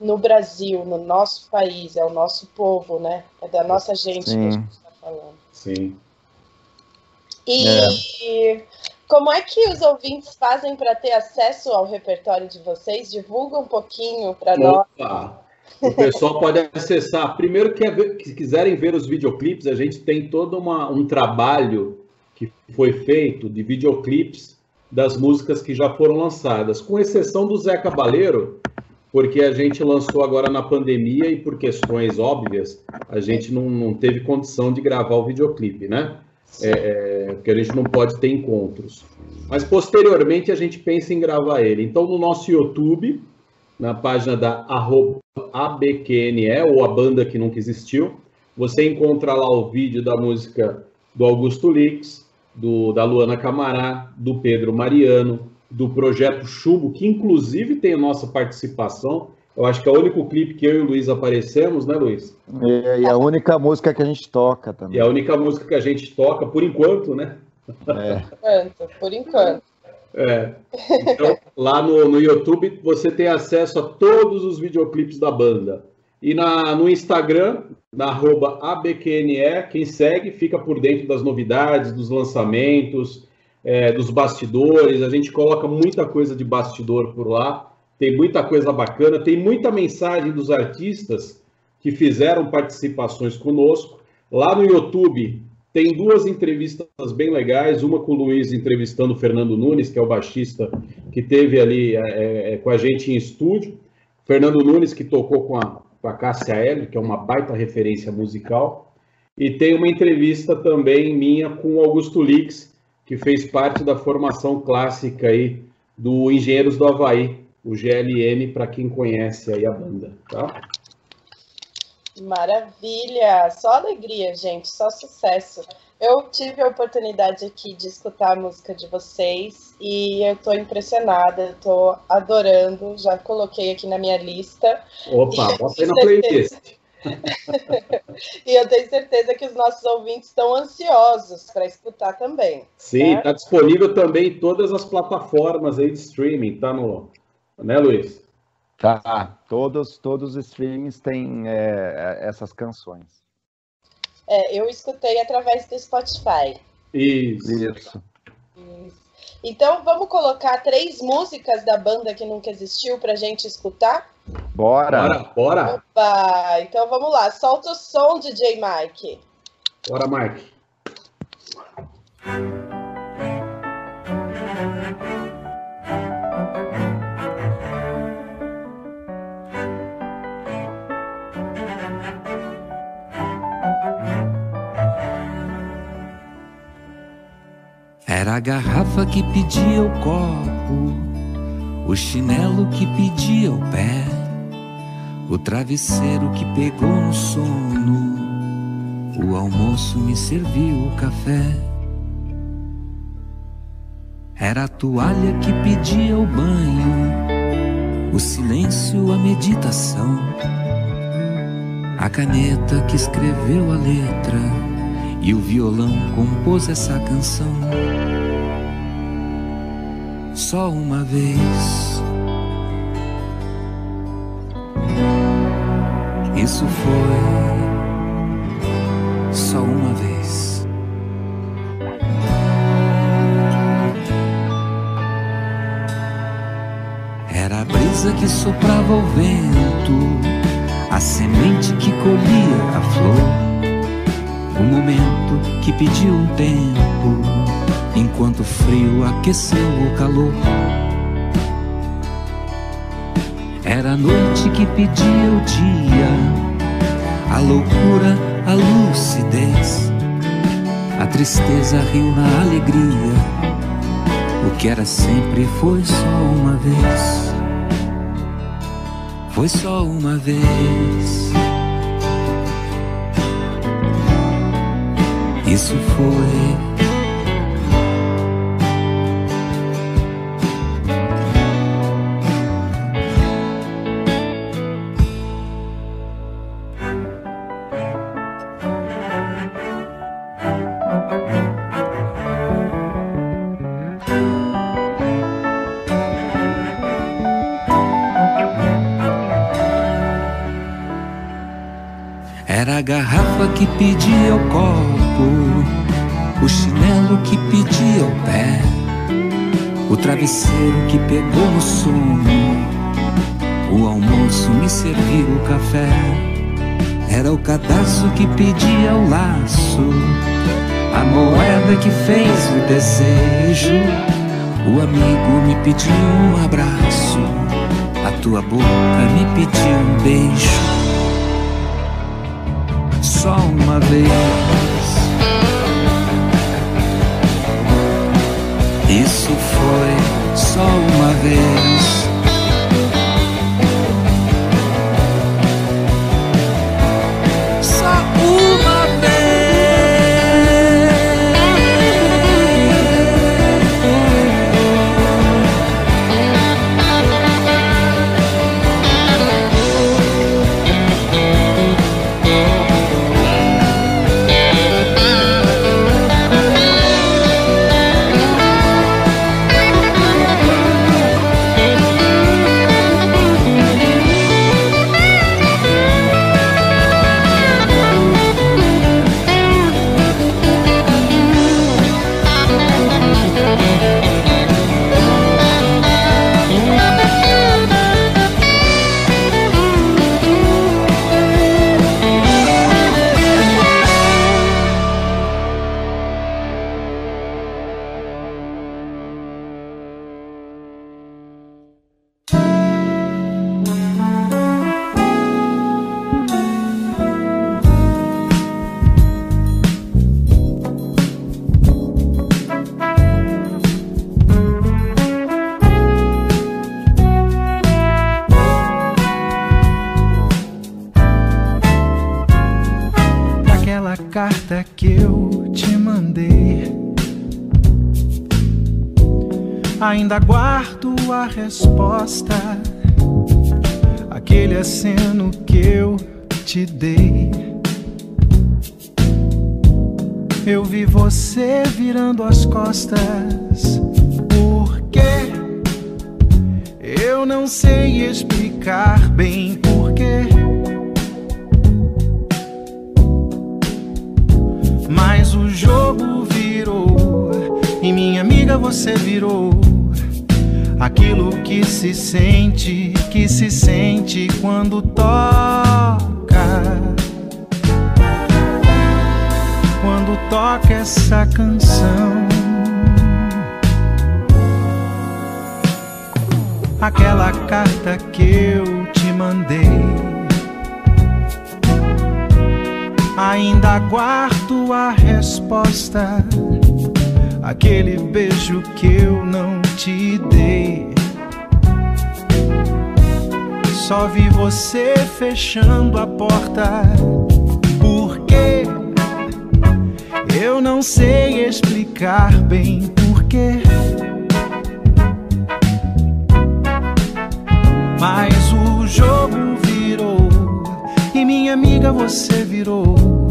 no Brasil, no nosso país, é o nosso povo, né? É da nossa gente Sim. que a gente está falando.
Sim.
E é. como é que os ouvintes fazem para ter acesso ao repertório de vocês? Divulga um pouquinho para nós.
O pessoal pode acessar. Primeiro, que, que quiserem ver os videoclipes, a gente tem todo uma, um trabalho que foi feito de videoclipes das músicas que já foram lançadas, com exceção do Zé Cabaleiro, porque a gente lançou agora na pandemia e por questões óbvias, a gente não, não teve condição de gravar o videoclipe, né? É, é, porque a gente não pode ter encontros. Mas posteriormente a gente pensa em gravar ele. Então no nosso YouTube, na página da ABQNE, ou a banda que nunca existiu, você encontra lá o vídeo da música do Augusto Lix, do, da Luana Camará, do Pedro Mariano, do projeto Chumbo, que inclusive tem a nossa participação. Eu acho que é o único clipe que eu e o Luiz aparecemos, né, Luiz?
É, e a única música que a gente toca também.
E a única música que a gente toca, por enquanto, né?
É. Por enquanto, por enquanto.
É. Então, lá no, no YouTube você tem acesso a todos os videoclipes da banda. E na, no Instagram, na arroba ABQNE, quem segue fica por dentro das novidades, dos lançamentos, é, dos bastidores. A gente coloca muita coisa de bastidor por lá. Tem muita coisa bacana, tem muita mensagem dos artistas que fizeram participações conosco. Lá no YouTube tem duas entrevistas bem legais, uma com o Luiz entrevistando o Fernando Nunes, que é o baixista que teve ali é, é, com a gente em estúdio. Fernando Nunes, que tocou com a, com a Cássia Hélio, que é uma baita referência musical. E tem uma entrevista também minha com o Augusto Lix, que fez parte da formação clássica aí do Engenheiros do Havaí, o GLM, para quem conhece aí a banda, tá?
Maravilha, só alegria, gente, só sucesso. Eu tive a oportunidade aqui de escutar a música de vocês e eu estou impressionada, estou adorando, já coloquei aqui na minha lista.
Opa, bota aí na playlist.
e eu tenho certeza que os nossos ouvintes estão ansiosos para escutar também.
Sim, está né? disponível também em todas as plataformas aí de streaming, tá no, né, Luiz?
Tá, todos, todos os streamings têm é, é, essas canções.
É, eu escutei através do Spotify.
Isso.
Isso.
Isso. Então, vamos colocar três músicas da banda que nunca existiu para gente escutar?
Bora!
Bora, bora!
Opa! Então vamos lá, solta o som, DJ Mike.
Bora, Mike.
A garrafa que pedia o copo, o chinelo que pedia o pé, o travesseiro que pegou no sono, o almoço me serviu o café. Era a toalha que pedia o banho, o silêncio, a meditação, a caneta que escreveu a letra e o violão compôs essa canção só uma vez. Isso foi só uma vez. Era a brisa que soprava o vento, a semente que colhia a flor o momento que pediu um tempo, enquanto o frio aqueceu o calor. Era a noite que pedia o dia, a loucura, a lucidez. A tristeza riu na alegria. O que era sempre foi só uma vez. Foi só uma vez. Isso foi Era a garrafa que pedia o copo o chinelo que pedia o pé, o travesseiro que pegou no sono, o almoço me serviu o café, era o cadastro que pedia o laço, a moeda que fez o desejo, o amigo me pediu um abraço, a tua boca me pediu um beijo. Só uma vez Isso foi só uma vez.
Costas, porque eu não sei explicar bem porquê. Mas o jogo virou e minha amiga você virou aquilo que se sente, que se sente quando toca. Quando toca essa canção. Aquela carta que eu te mandei Ainda guardo a resposta. Aquele beijo que eu não te dei. Só vi você fechando a porta. Porque eu não sei explicar bem porquê. Amiga você virou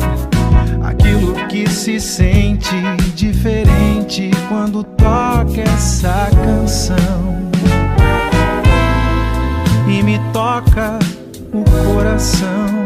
aquilo que se sente diferente quando toca essa canção e me toca o coração.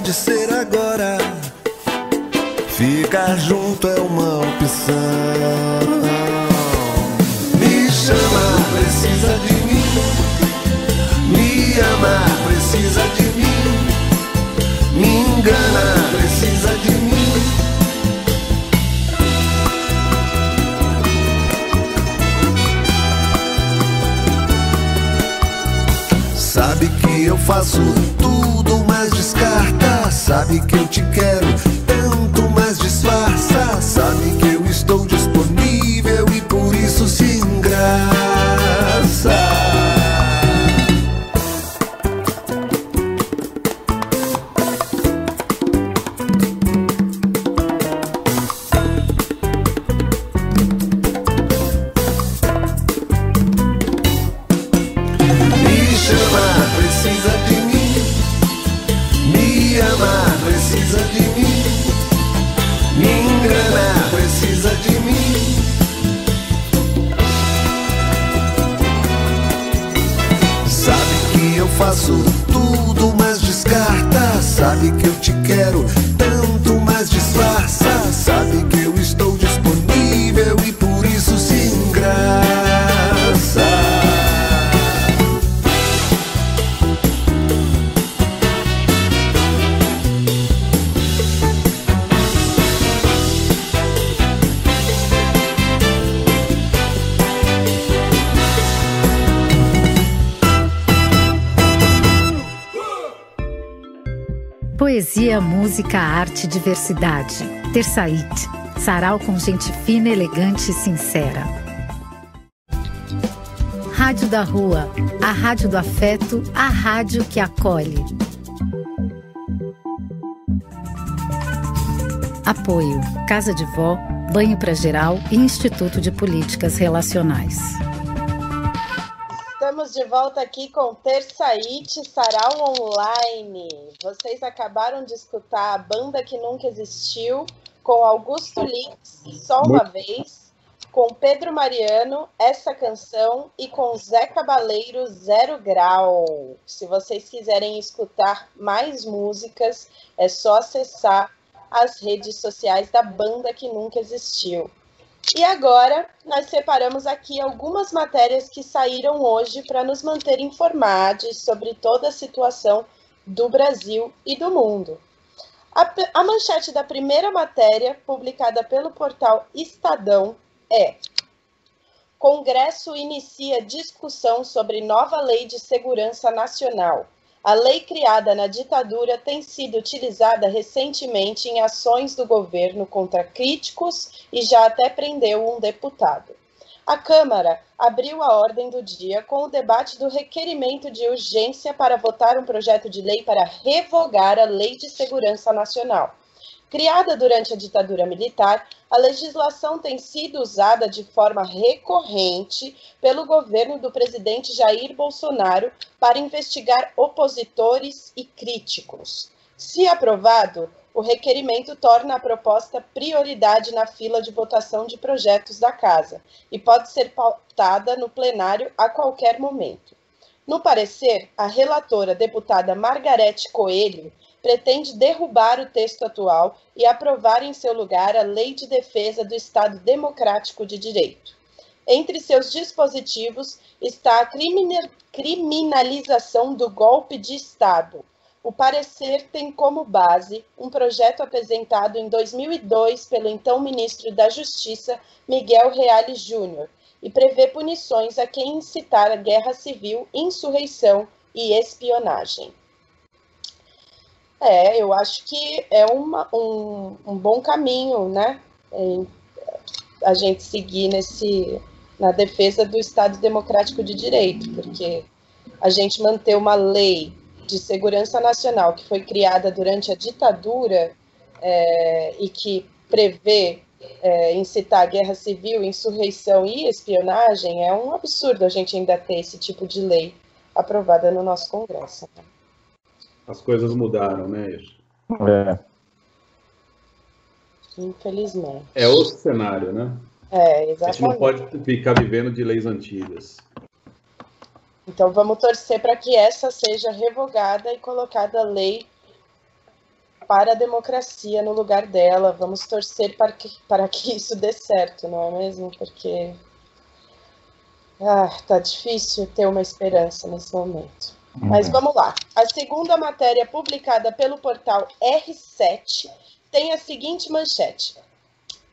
Pode ser agora. Ficar junto é uma opção. Me chama, precisa de mim. Me ama, precisa de mim. Me engana, precisa de mim. Sabe que eu faço tudo, mas descarta. Sabe que eu te quero tanto, mas disfarça. Sabe que
música, arte, diversidade. Terçaite. Sarau com gente fina, elegante e sincera. Rádio da Rua. A rádio do afeto, a rádio que acolhe. Apoio: Casa de Vó, Banho para Geral e Instituto de Políticas Relacionais.
Estamos de volta aqui com Terçaite Sarau Online. Vocês acabaram de escutar a banda que nunca existiu com Augusto Lix, Só Uma Vez, com Pedro Mariano, Essa Canção e com Zé Cabaleiro, Zero Grau. Se vocês quiserem escutar mais músicas, é só acessar as redes sociais da banda que nunca existiu. E agora, nós separamos aqui algumas matérias que saíram hoje para nos manter informados sobre toda a situação do Brasil e do mundo. A, a manchete da primeira matéria, publicada pelo portal Estadão, é: Congresso inicia discussão sobre nova lei de segurança nacional. A lei criada na ditadura tem sido utilizada recentemente em ações do governo contra críticos e já até prendeu um deputado. A Câmara abriu a ordem do dia com o debate do requerimento de urgência para votar um projeto de lei para revogar a Lei de Segurança Nacional. Criada durante a ditadura militar, a legislação tem sido usada de forma recorrente pelo governo do presidente Jair Bolsonaro para investigar opositores e críticos. Se aprovado, o requerimento torna a proposta prioridade na fila de votação de projetos da Casa e pode ser pautada no plenário a qualquer momento. No parecer, a relatora deputada Margarete Coelho pretende derrubar o texto atual e aprovar em seu lugar a Lei de Defesa do Estado Democrático de Direito. Entre seus dispositivos está a criminalização do golpe de Estado. O parecer tem como base um projeto apresentado em 2002 pelo então ministro da Justiça, Miguel Reale Júnior, e prevê punições a quem incitar a guerra civil, insurreição e espionagem. É, eu acho que é uma, um, um bom caminho, né? A gente seguir nesse, na defesa do Estado Democrático de Direito, porque a gente manter uma lei de segurança nacional que foi criada durante a ditadura é, e que prevê é, incitar guerra civil, insurreição e espionagem, é um absurdo a gente ainda ter esse tipo de lei aprovada no nosso Congresso. Né?
As coisas mudaram, né, Isso?
É.
Infelizmente.
É outro cenário, né?
É,
A gente
exatamente.
não pode ficar vivendo de leis antigas.
Então vamos torcer para que essa seja revogada e colocada lei para a democracia no lugar dela. Vamos torcer para que, para que isso dê certo, não é mesmo? Porque ah, tá difícil ter uma esperança nesse momento. Mas uhum. vamos lá. A segunda matéria publicada pelo portal R7 tem a seguinte manchete: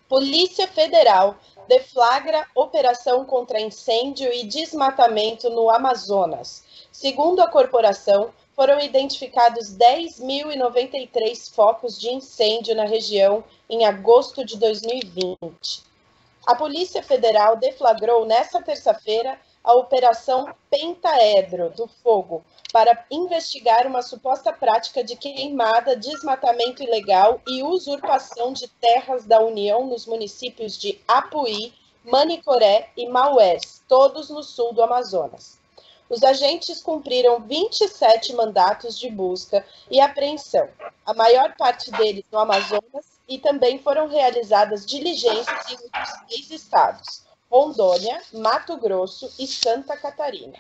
Polícia Federal deflagra operação contra incêndio e desmatamento no Amazonas. Segundo a corporação, foram identificados 10.093 focos de incêndio na região em agosto de 2020. A Polícia Federal deflagrou nesta terça-feira a Operação Pentaedro do Fogo para investigar uma suposta prática de queimada, desmatamento ilegal e usurpação de terras da União nos municípios de Apuí, Manicoré e Maués, todos no sul do Amazonas. Os agentes cumpriram 27 mandatos de busca e apreensão, a maior parte deles no Amazonas, e também foram realizadas diligências em outros seis estados, Rondônia, Mato Grosso e Santa Catarina.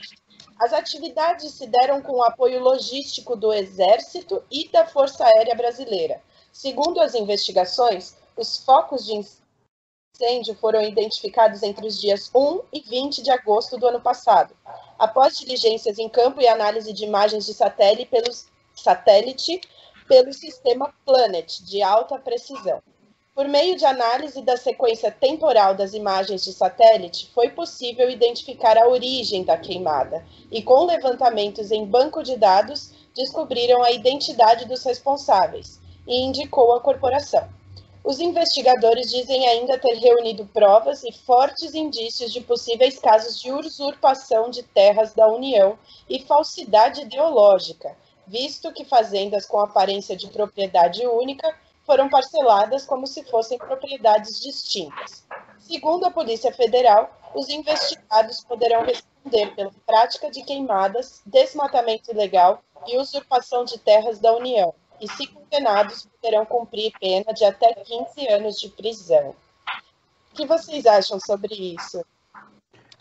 As atividades se deram com o apoio logístico do Exército e da Força Aérea Brasileira. Segundo as investigações, os focos de incêndio foram identificados entre os dias 1 e 20 de agosto do ano passado. Após diligências em campo e análise de imagens de satélite, pelos, satélite pelo sistema Planet, de alta precisão. Por meio de análise da sequência temporal das imagens de satélite, foi possível identificar a origem da queimada e, com levantamentos em banco de dados, descobriram a identidade dos responsáveis e indicou a corporação. Os investigadores dizem ainda ter reunido provas e fortes indícios de possíveis casos de usurpação de terras da União e falsidade ideológica, visto que fazendas com aparência de propriedade única foram parceladas como se fossem propriedades distintas. Segundo a Polícia Federal, os investigados poderão responder pela prática de queimadas, desmatamento ilegal e usurpação de terras da União, e, se condenados, poderão cumprir pena de até 15 anos de prisão. O que vocês acham sobre isso?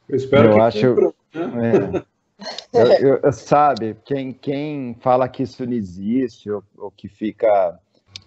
Eu espero Eu que acho... Né? É. Eu, eu, sabe, quem, quem fala que isso não existe, ou, ou que fica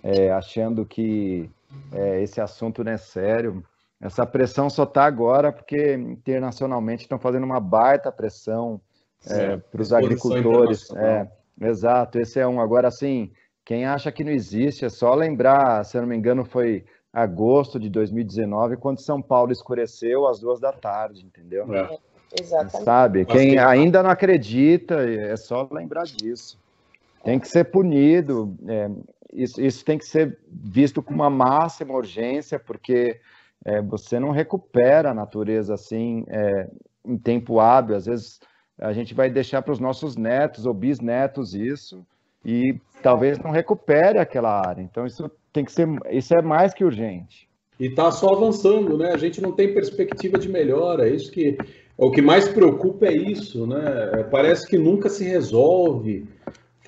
é, achando que é, esse assunto não é sério. Essa pressão só está agora porque internacionalmente estão fazendo uma baita pressão é, para os agricultores. É, exato, esse é um. Agora, sim, quem acha que não existe, é só lembrar, se eu não me engano, foi agosto de 2019, quando São Paulo escureceu às duas da tarde, entendeu? É. Exatamente. Sabe? Quem ainda não acredita, é só lembrar disso. Tem que ser punido. É, isso, isso tem que ser visto com uma máxima urgência, porque é, você não recupera a natureza assim é, em tempo hábil. Às vezes a gente vai deixar para os nossos netos ou bisnetos isso e talvez não recupere aquela área. Então isso tem que ser, isso é mais que urgente.
E está só avançando, né? A gente não tem perspectiva de melhora. É isso que o que mais preocupa é isso, né? Parece que nunca se resolve.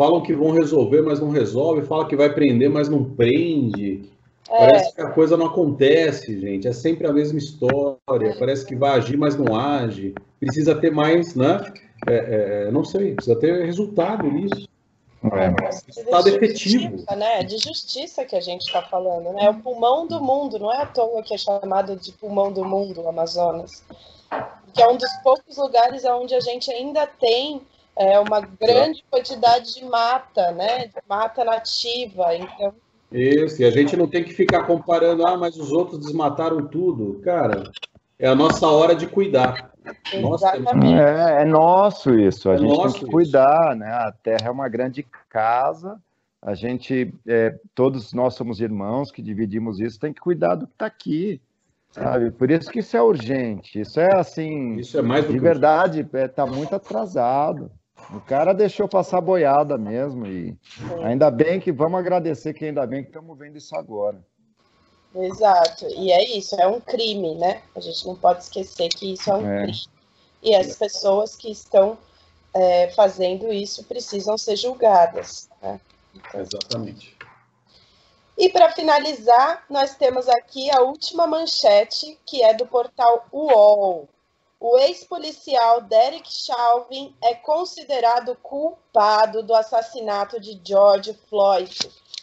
Falam que vão resolver, mas não resolve. Fala que vai prender, mas não prende. É. Parece que a coisa não acontece, gente. É sempre a mesma história. Parece que vai agir, mas não age. Precisa ter mais, né? É, é, não sei, precisa ter resultado nisso.
É. Resultado efetivo. Né? De justiça que a gente está falando, né? É o pulmão do mundo, não é à toa que é chamado de pulmão do mundo, o Amazonas. Que é um dos poucos lugares onde a gente ainda tem é uma grande quantidade de mata, né? De mata nativa. Então.
Isso, e a gente não tem que ficar comparando, ah, mas os outros desmataram tudo. Cara, é a nossa hora de cuidar.
Exatamente. É, é, nosso isso, a é gente tem que cuidar, isso. né? A terra é uma grande casa, a gente, é, todos nós somos irmãos que dividimos isso, tem que cuidar do que está aqui, sabe? Por isso que isso é urgente, isso é assim, isso é mais de verdade, está é, muito atrasado. O cara deixou passar boiada mesmo e ainda bem que vamos agradecer que ainda bem que estamos vendo isso agora.
Exato, e é isso, é um crime, né? A gente não pode esquecer que isso é um é. crime. E as pessoas que estão é, fazendo isso precisam ser julgadas. Né?
Então, Exatamente.
E para finalizar, nós temos aqui a última manchete, que é do portal UOL. O ex-policial Derek Chauvin é considerado culpado do assassinato de George Floyd.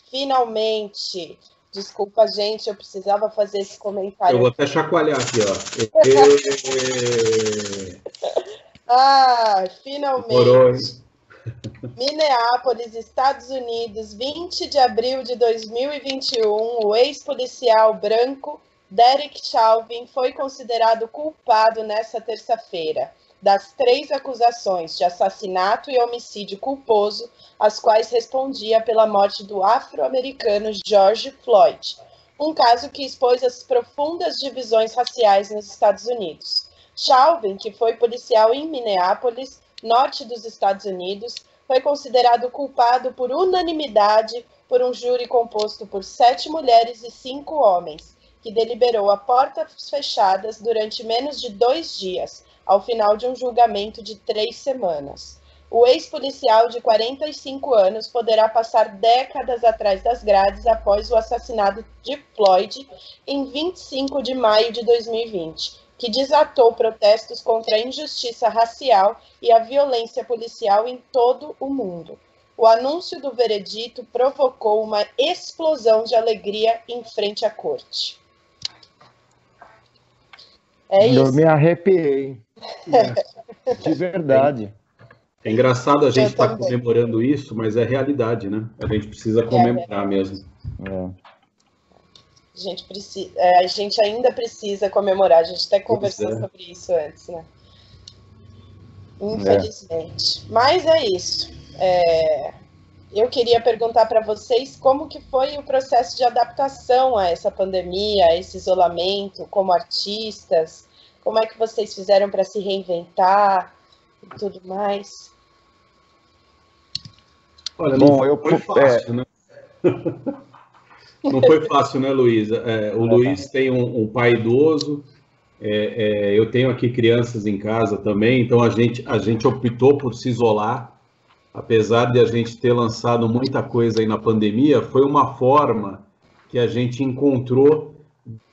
Finalmente. Desculpa, gente, eu precisava fazer esse comentário.
Eu vou até chacoalhar aqui, ó.
ah, finalmente. Minneapolis, Estados Unidos, 20 de abril de 2021, o ex-policial branco Derek Chauvin foi considerado culpado nesta terça-feira das três acusações de assassinato e homicídio culposo, às quais respondia pela morte do afro-americano George Floyd, um caso que expôs as profundas divisões raciais nos Estados Unidos. Chauvin, que foi policial em Minneapolis, norte dos Estados Unidos, foi considerado culpado por unanimidade por um júri composto por sete mulheres e cinco homens que deliberou a portas fechadas durante menos de dois dias, ao final de um julgamento de três semanas. O ex-policial de 45 anos poderá passar décadas atrás das grades após o assassinato de Floyd em 25 de maio de 2020, que desatou protestos contra a injustiça racial e a violência policial em todo o mundo. O anúncio do veredito provocou uma explosão de alegria em frente à corte.
É isso. Eu me arrepiei. De verdade.
É engraçado a gente estar tá comemorando isso, mas é realidade, né? A gente precisa é comemorar é mesmo. É.
A gente, precisa, é, a gente ainda precisa comemorar. A gente até conversou é. sobre isso antes, né? Infelizmente. Mas é isso. Eu queria perguntar para vocês como que foi o processo de adaptação a essa pandemia, a esse isolamento, como artistas, como é que vocês fizeram para se reinventar e tudo mais?
Olha, Bom, eu foi fácil, é... né? não foi fácil, né, Luísa? É, o é, Luiz tem um, um pai idoso, é, é, eu tenho aqui crianças em casa também, então a gente, a gente optou por se isolar, apesar de a gente ter lançado muita coisa aí na pandemia, foi uma forma que a gente encontrou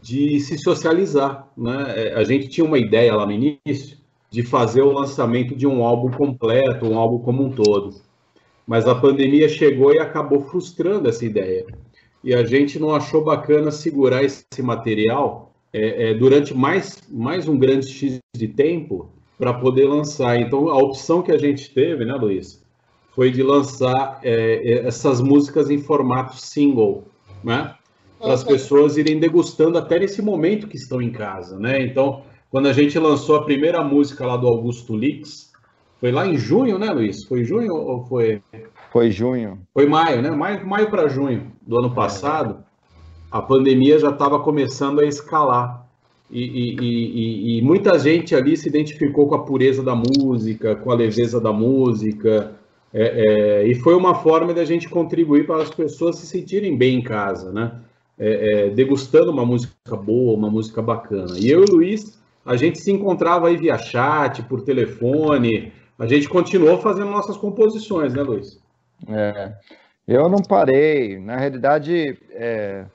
de se socializar. Né? É, a gente tinha uma ideia lá no início de fazer o lançamento de um álbum completo, um álbum como um todo. Mas a pandemia chegou e acabou frustrando essa ideia. E a gente não achou bacana segurar esse material é, é, durante mais, mais um grande X de tempo para poder lançar. Então, a opção que a gente teve, né, Luiz, foi de lançar é, é essas músicas em formato single, né? para as pessoas irem degustando até nesse momento que estão em casa, né? Então, quando a gente lançou a primeira música lá do Augusto Lix, foi lá em junho, né, Luiz? Foi junho ou foi?
Foi junho.
Foi maio, né? Maio, maio para junho do ano passado, a pandemia já estava começando a escalar. E, e, e, e, muita gente ali se identificou com a pureza da música, com a leveza da música, é, é, e foi uma forma de a gente contribuir para as pessoas se sentirem bem em casa, né? é, é, degustando uma música boa, uma música bacana. E eu e o Luiz, a gente se encontrava aí via chat, por telefone, a gente continuou fazendo nossas composições, né, Luiz?
É, eu não parei. Na realidade, é,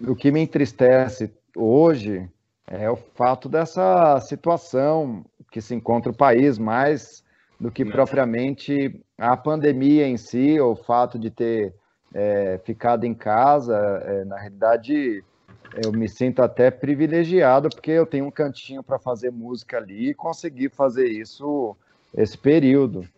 o que me entristece hoje é o fato dessa situação que se encontra o país, mais do que propriamente a pandemia em si, o fato de ter é, ficado em casa, é, na realidade, eu me sinto até privilegiado, porque eu tenho um cantinho para fazer música ali e consegui fazer isso esse período.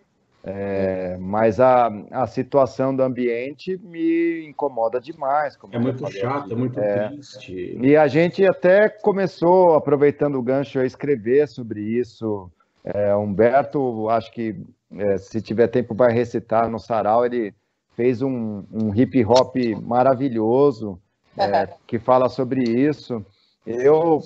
É, mas a, a situação do ambiente me incomoda demais.
é muito chato, é muito é, triste.
E a gente até começou, aproveitando o gancho, a escrever sobre isso. É, Humberto, acho que é, se tiver tempo, vai recitar no sarau. Ele fez um, um hip hop maravilhoso é, que fala sobre isso. Eu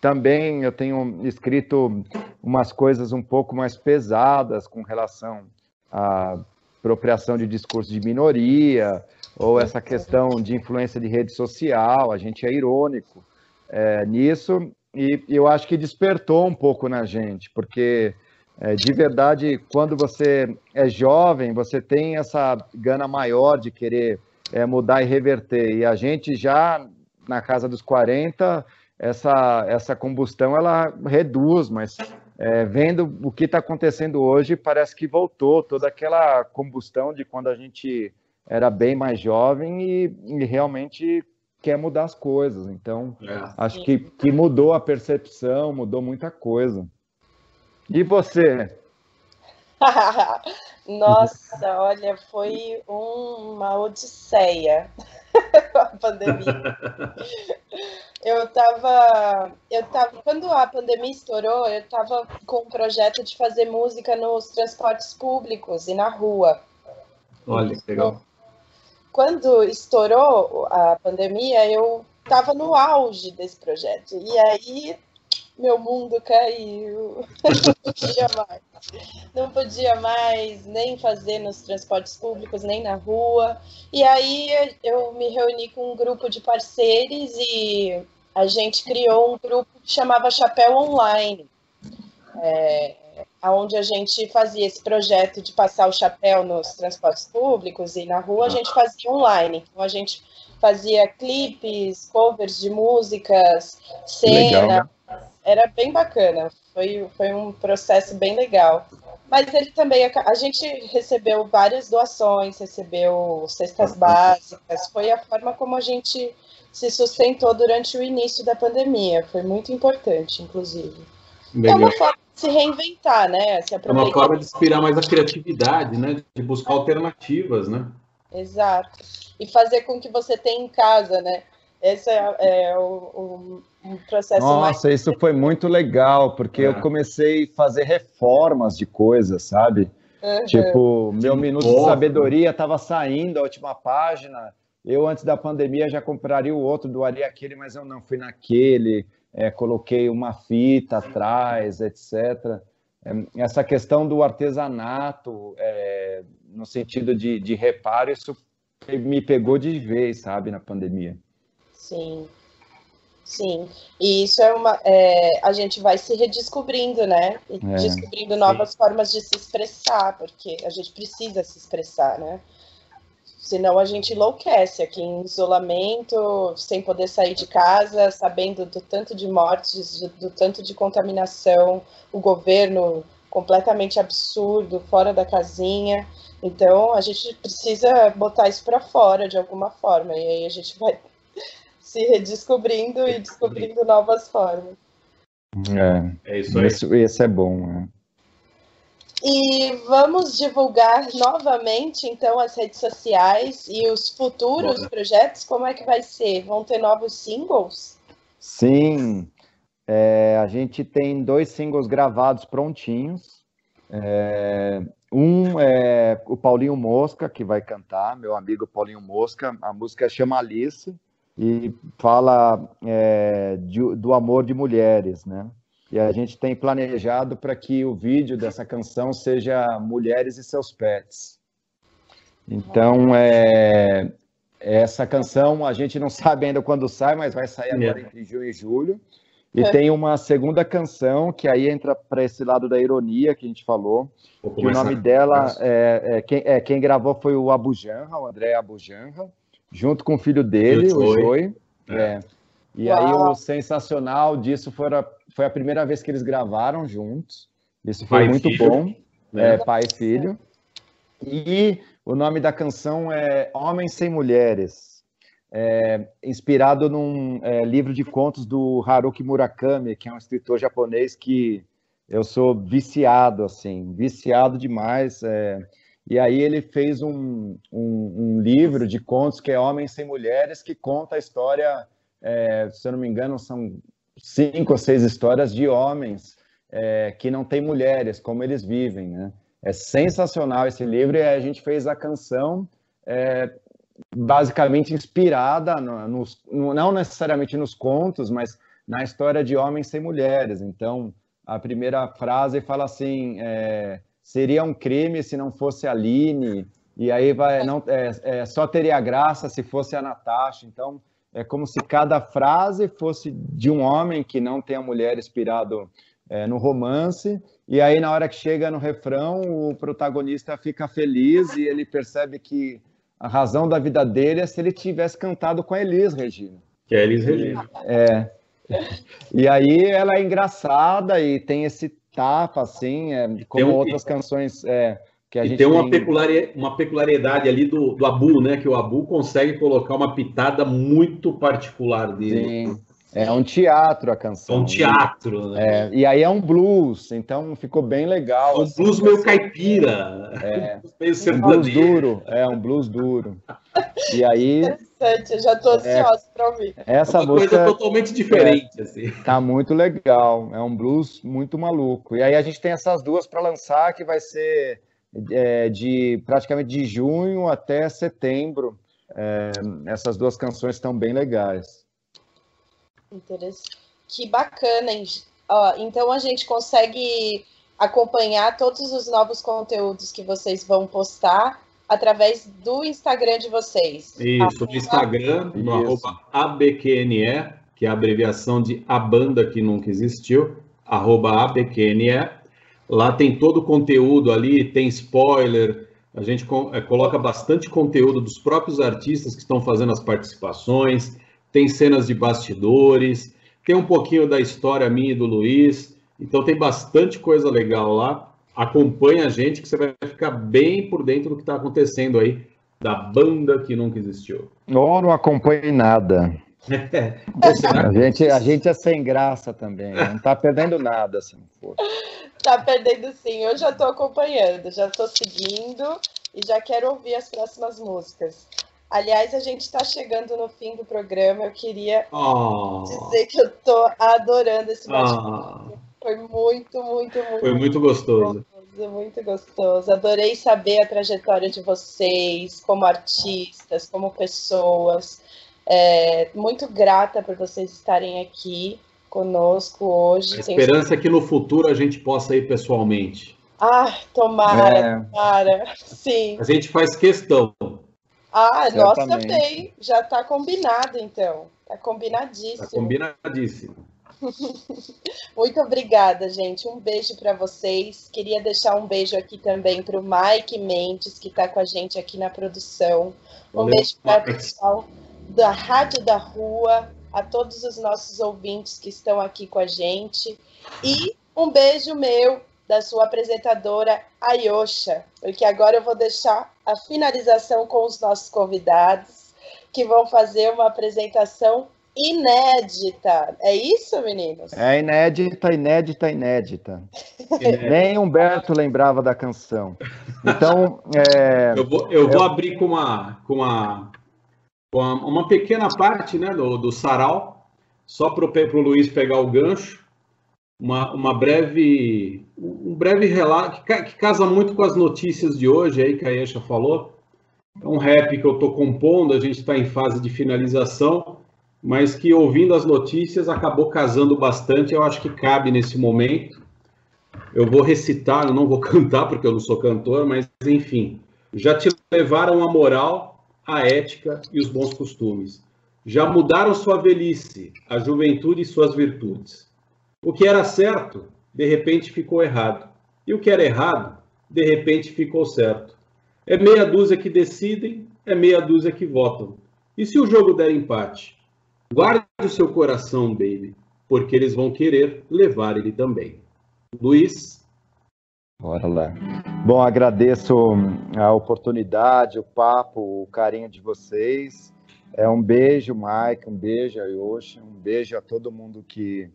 também eu tenho escrito umas coisas um pouco mais pesadas com relação à apropriação de discurso de minoria ou essa questão de influência de rede social. A gente é irônico é, nisso e eu acho que despertou um pouco na gente, porque é, de verdade, quando você é jovem, você tem essa gana maior de querer é, mudar e reverter. E a gente já na casa dos 40, essa, essa combustão ela reduz, mas é, vendo o que está acontecendo hoje, parece que voltou toda aquela combustão de quando a gente era bem mais jovem e, e realmente quer mudar as coisas. Então, é. acho que, que mudou a percepção, mudou muita coisa. E você?
Nossa, olha, foi uma odisseia a pandemia. Eu tava, eu tava, quando a pandemia estourou, eu tava com um projeto de fazer música nos transportes públicos e na rua.
Olha, que legal.
Quando estourou a pandemia, eu tava no auge desse projeto. E aí meu mundo caiu. Não podia mais. Não podia mais nem fazer nos transportes públicos, nem na rua. E aí eu me reuni com um grupo de parceiros e a gente criou um grupo que chamava Chapéu Online. É, onde a gente fazia esse projeto de passar o chapéu nos transportes públicos e na rua a gente fazia online. Então a gente fazia clipes, covers de músicas, cena, era bem bacana. Foi, foi um processo bem legal. Mas ele também, a gente recebeu várias doações, recebeu cestas básicas, foi a forma como a gente se sustentou durante o início da pandemia. Foi muito importante, inclusive. Legal. É uma forma de se reinventar, né? Se
é uma forma de inspirar mais a criatividade, né? De buscar alternativas, né?
Exato. E fazer com que você tenha em casa, né? Esse é, é o, o um processo
Nossa, mais... isso foi muito legal, porque é. eu comecei a fazer reformas de coisas, sabe? Uhum. Tipo, meu Minuto de Sabedoria estava saindo, a última página. Eu, antes da pandemia, já compraria o outro, doaria aquele, mas eu não fui naquele. É, coloquei uma fita atrás, etc. É, essa questão do artesanato, é, no sentido de, de reparo, isso me pegou de vez, sabe, na pandemia.
Sim. Sim, e isso é uma. É, a gente vai se redescobrindo, né? E é, descobrindo novas sim. formas de se expressar, porque a gente precisa se expressar, né? Senão a gente enlouquece aqui em isolamento, sem poder sair de casa, sabendo do tanto de mortes, do, do tanto de contaminação, o governo completamente absurdo, fora da casinha. Então a gente precisa botar isso para fora de alguma forma, e aí a gente vai se redescobrindo e descobrindo novas formas.
É, é isso aí. Isso, esse é bom. É.
E vamos divulgar novamente, então, as redes sociais e os futuros Boa. projetos. Como é que vai ser? Vão ter novos singles?
Sim. É, a gente tem dois singles gravados prontinhos. É, um é o Paulinho Mosca, que vai cantar, meu amigo Paulinho Mosca. A música chama Alice e fala é, de, do amor de mulheres, né? E a gente tem planejado para que o vídeo dessa canção seja Mulheres e seus pets. Então, é, essa canção a gente não sabe ainda quando sai, mas vai sair agora entre junho e julho. E é. tem uma segunda canção que aí entra para esse lado da ironia que a gente falou. Que o nome dela é, é, quem, é, quem gravou foi o Abujanra, o André Abujanra junto com o filho dele, o Joey. É. é. E Uau. aí o sensacional disso foi a, foi a primeira vez que eles gravaram juntos. Isso foi pai muito filho, bom. Né? É, pai e filho. E o nome da canção é Homens Sem Mulheres. É, inspirado num é, livro de contos do Haruki Murakami, que é um escritor japonês que eu sou viciado, assim, viciado demais. É, e aí ele fez um, um, um, livro de contos que é Homens Sem Mulheres, que conta a história, é, se eu não me engano, são cinco ou seis histórias de homens é, que não têm mulheres, como eles vivem, né? É sensacional esse livro e a gente fez a canção é, basicamente inspirada, no, nos, no, não necessariamente nos contos, mas na história de homens sem mulheres. Então, a primeira frase fala assim... Seria um crime se não fosse a Aline, e aí vai, não, é, é, só teria graça se fosse a Natasha. Então, é como se cada frase fosse de um homem que não tem a mulher inspirado é, no romance, e aí na hora que chega no refrão, o protagonista fica feliz e ele percebe que a razão da vida dele é se ele tivesse cantado com a Elis Regina.
Que é Elis Regina.
É. E aí ela é engraçada e tem esse tapa, assim, é, como um, outras canções é, que a
e
gente
tem uma, Peculiaridade, uma peculiaridade ali do, do Abu, né? Que o Abu consegue colocar uma pitada muito particular dele. Sim.
É um teatro a canção.
É um teatro,
né? É, e aí é um blues, então ficou bem legal.
É um assim, blues meio caipira.
É, um blues duro. É, um blues duro. E aí.
Interessante, eu já estou ansiosa é, para ouvir.
Essa
é uma
música
coisa totalmente diferente. É, assim.
Tá muito legal. É um blues muito maluco. E aí a gente tem essas duas para lançar, que vai ser é, de praticamente de junho até setembro. É, essas duas canções estão bem legais.
Interessante. Que bacana, hein? Ó, então a gente consegue acompanhar todos os novos conteúdos que vocês vão postar através do Instagram de vocês.
Isso, no Instagram, no arroba ABQNE, que é a abreviação de A Banda Que Nunca Existiu, arroba ABQNE. Lá tem todo o conteúdo ali, tem spoiler, a gente é, coloca bastante conteúdo dos próprios artistas que estão fazendo as participações, tem cenas de bastidores, tem um pouquinho da história minha e do Luiz. Então tem bastante coisa legal lá. Acompanha a gente que você vai ficar bem por dentro do que está acontecendo aí da banda que nunca existiu.
Ou não acompanhe nada. É. a, gente, a gente é sem graça também, não está perdendo nada se não for.
Tá perdendo sim, eu já estou acompanhando, já estou seguindo e já quero ouvir as próximas músicas. Aliás, a gente está chegando no fim do programa. Eu queria oh. dizer que eu estou adorando esse bate-papo. Oh. Foi muito, muito, muito.
Foi muito gostoso.
gostoso. Muito gostoso. Adorei saber a trajetória de vocês, como artistas, como pessoas. É, muito grata por vocês estarem aqui conosco hoje.
A esperança é que no futuro a gente possa ir pessoalmente.
Ah, tomara, é. tomara. Sim.
A gente faz questão.
Ah, nós também. Já está combinado, então. Está combinadíssimo. Está
combinadíssimo.
Muito obrigada, gente. Um beijo para vocês. Queria deixar um beijo aqui também para o Mike Mendes, que está com a gente aqui na produção. Um Valeu, beijo para o pessoal da Rádio da Rua, a todos os nossos ouvintes que estão aqui com a gente. E um beijo meu da sua apresentadora Ayosha, porque agora eu vou deixar a finalização com os nossos convidados, que vão fazer uma apresentação inédita. É isso, meninos?
É inédita, inédita, inédita. Nem Humberto lembrava da canção. Então, é...
eu vou, eu vou abrir com uma, com uma, com uma pequena parte né, do, do sarau, só para o Luiz pegar o gancho uma, uma breve, um breve relato que, que, casa muito com as notícias de hoje aí que a Yesha falou. É um rap que eu estou compondo, a gente está em fase de finalização, mas que ouvindo as notícias acabou casando bastante. Eu acho que cabe nesse momento. Eu vou recitar, eu não vou cantar porque eu não sou cantor, mas enfim. Já te levaram a moral, a ética e os bons costumes. Já mudaram sua velhice, a juventude e suas virtudes o que era certo, de repente ficou errado. E o que era errado, de repente ficou certo. É meia dúzia que decidem, é meia dúzia que votam. E se o jogo der empate? Guarde o seu coração, baby, porque eles vão querer levar ele também. Luiz.
Bora lá. Bom, agradeço a oportunidade, o papo, o carinho de vocês. É um beijo, Mike, um beijo, Ayosha, um beijo a todo mundo que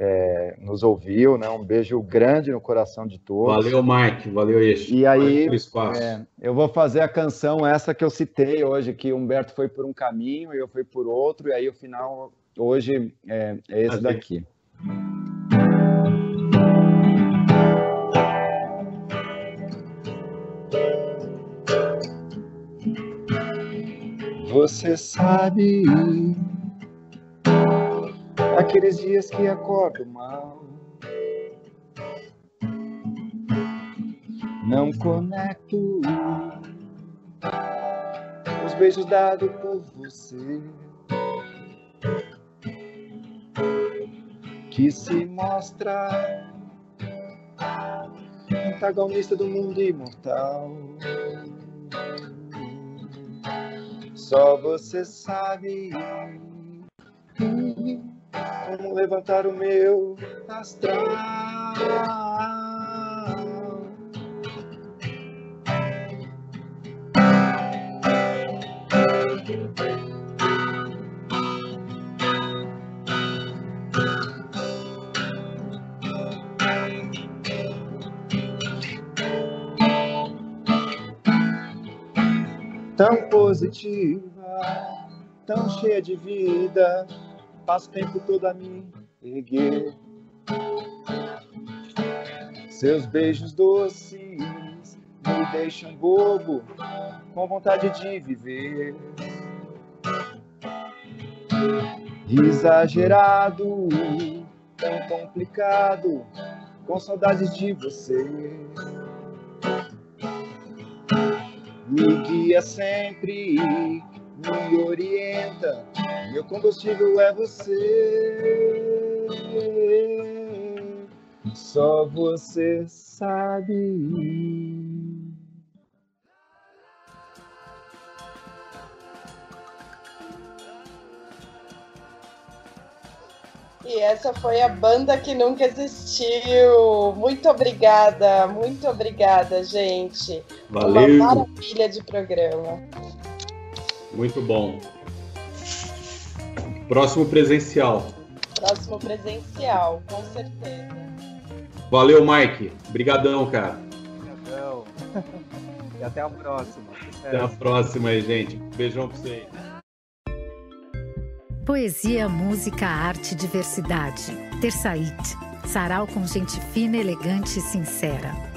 é, nos ouviu, né? Um beijo grande no coração de todos.
Valeu, Mike, valeu isso.
E aí, é, eu vou fazer a canção essa que eu citei hoje, que Humberto foi por um caminho e eu fui por outro, e aí o final hoje é, é esse daqui. Você sabe aqueles dias que acordo mal. Não conecto os beijos dados por você. Que se mostra antagonista do mundo imortal. Só você sabe como levantar o meu astral? tão positiva, tão cheia de vida, passo o tempo todo a me erguer. Seus beijos doces me deixam bobo, com vontade de viver. Exagerado, tão complicado, com saudades de você. Me guia sempre, me orienta, meu combustível é você. Só você sabe.
E essa foi a banda que nunca existiu. Muito obrigada, muito obrigada, gente.
Valeu.
Uma maravilha de programa.
Muito bom. Próximo presencial.
Próximo presencial, com certeza.
Valeu, Mike. Obrigadão, cara.
Obrigadão. E até a próxima.
Até a próxima aí, gente. Beijão pra vocês.
Poesia, música, arte, diversidade. Terçaite. Sarau com gente fina, elegante e sincera.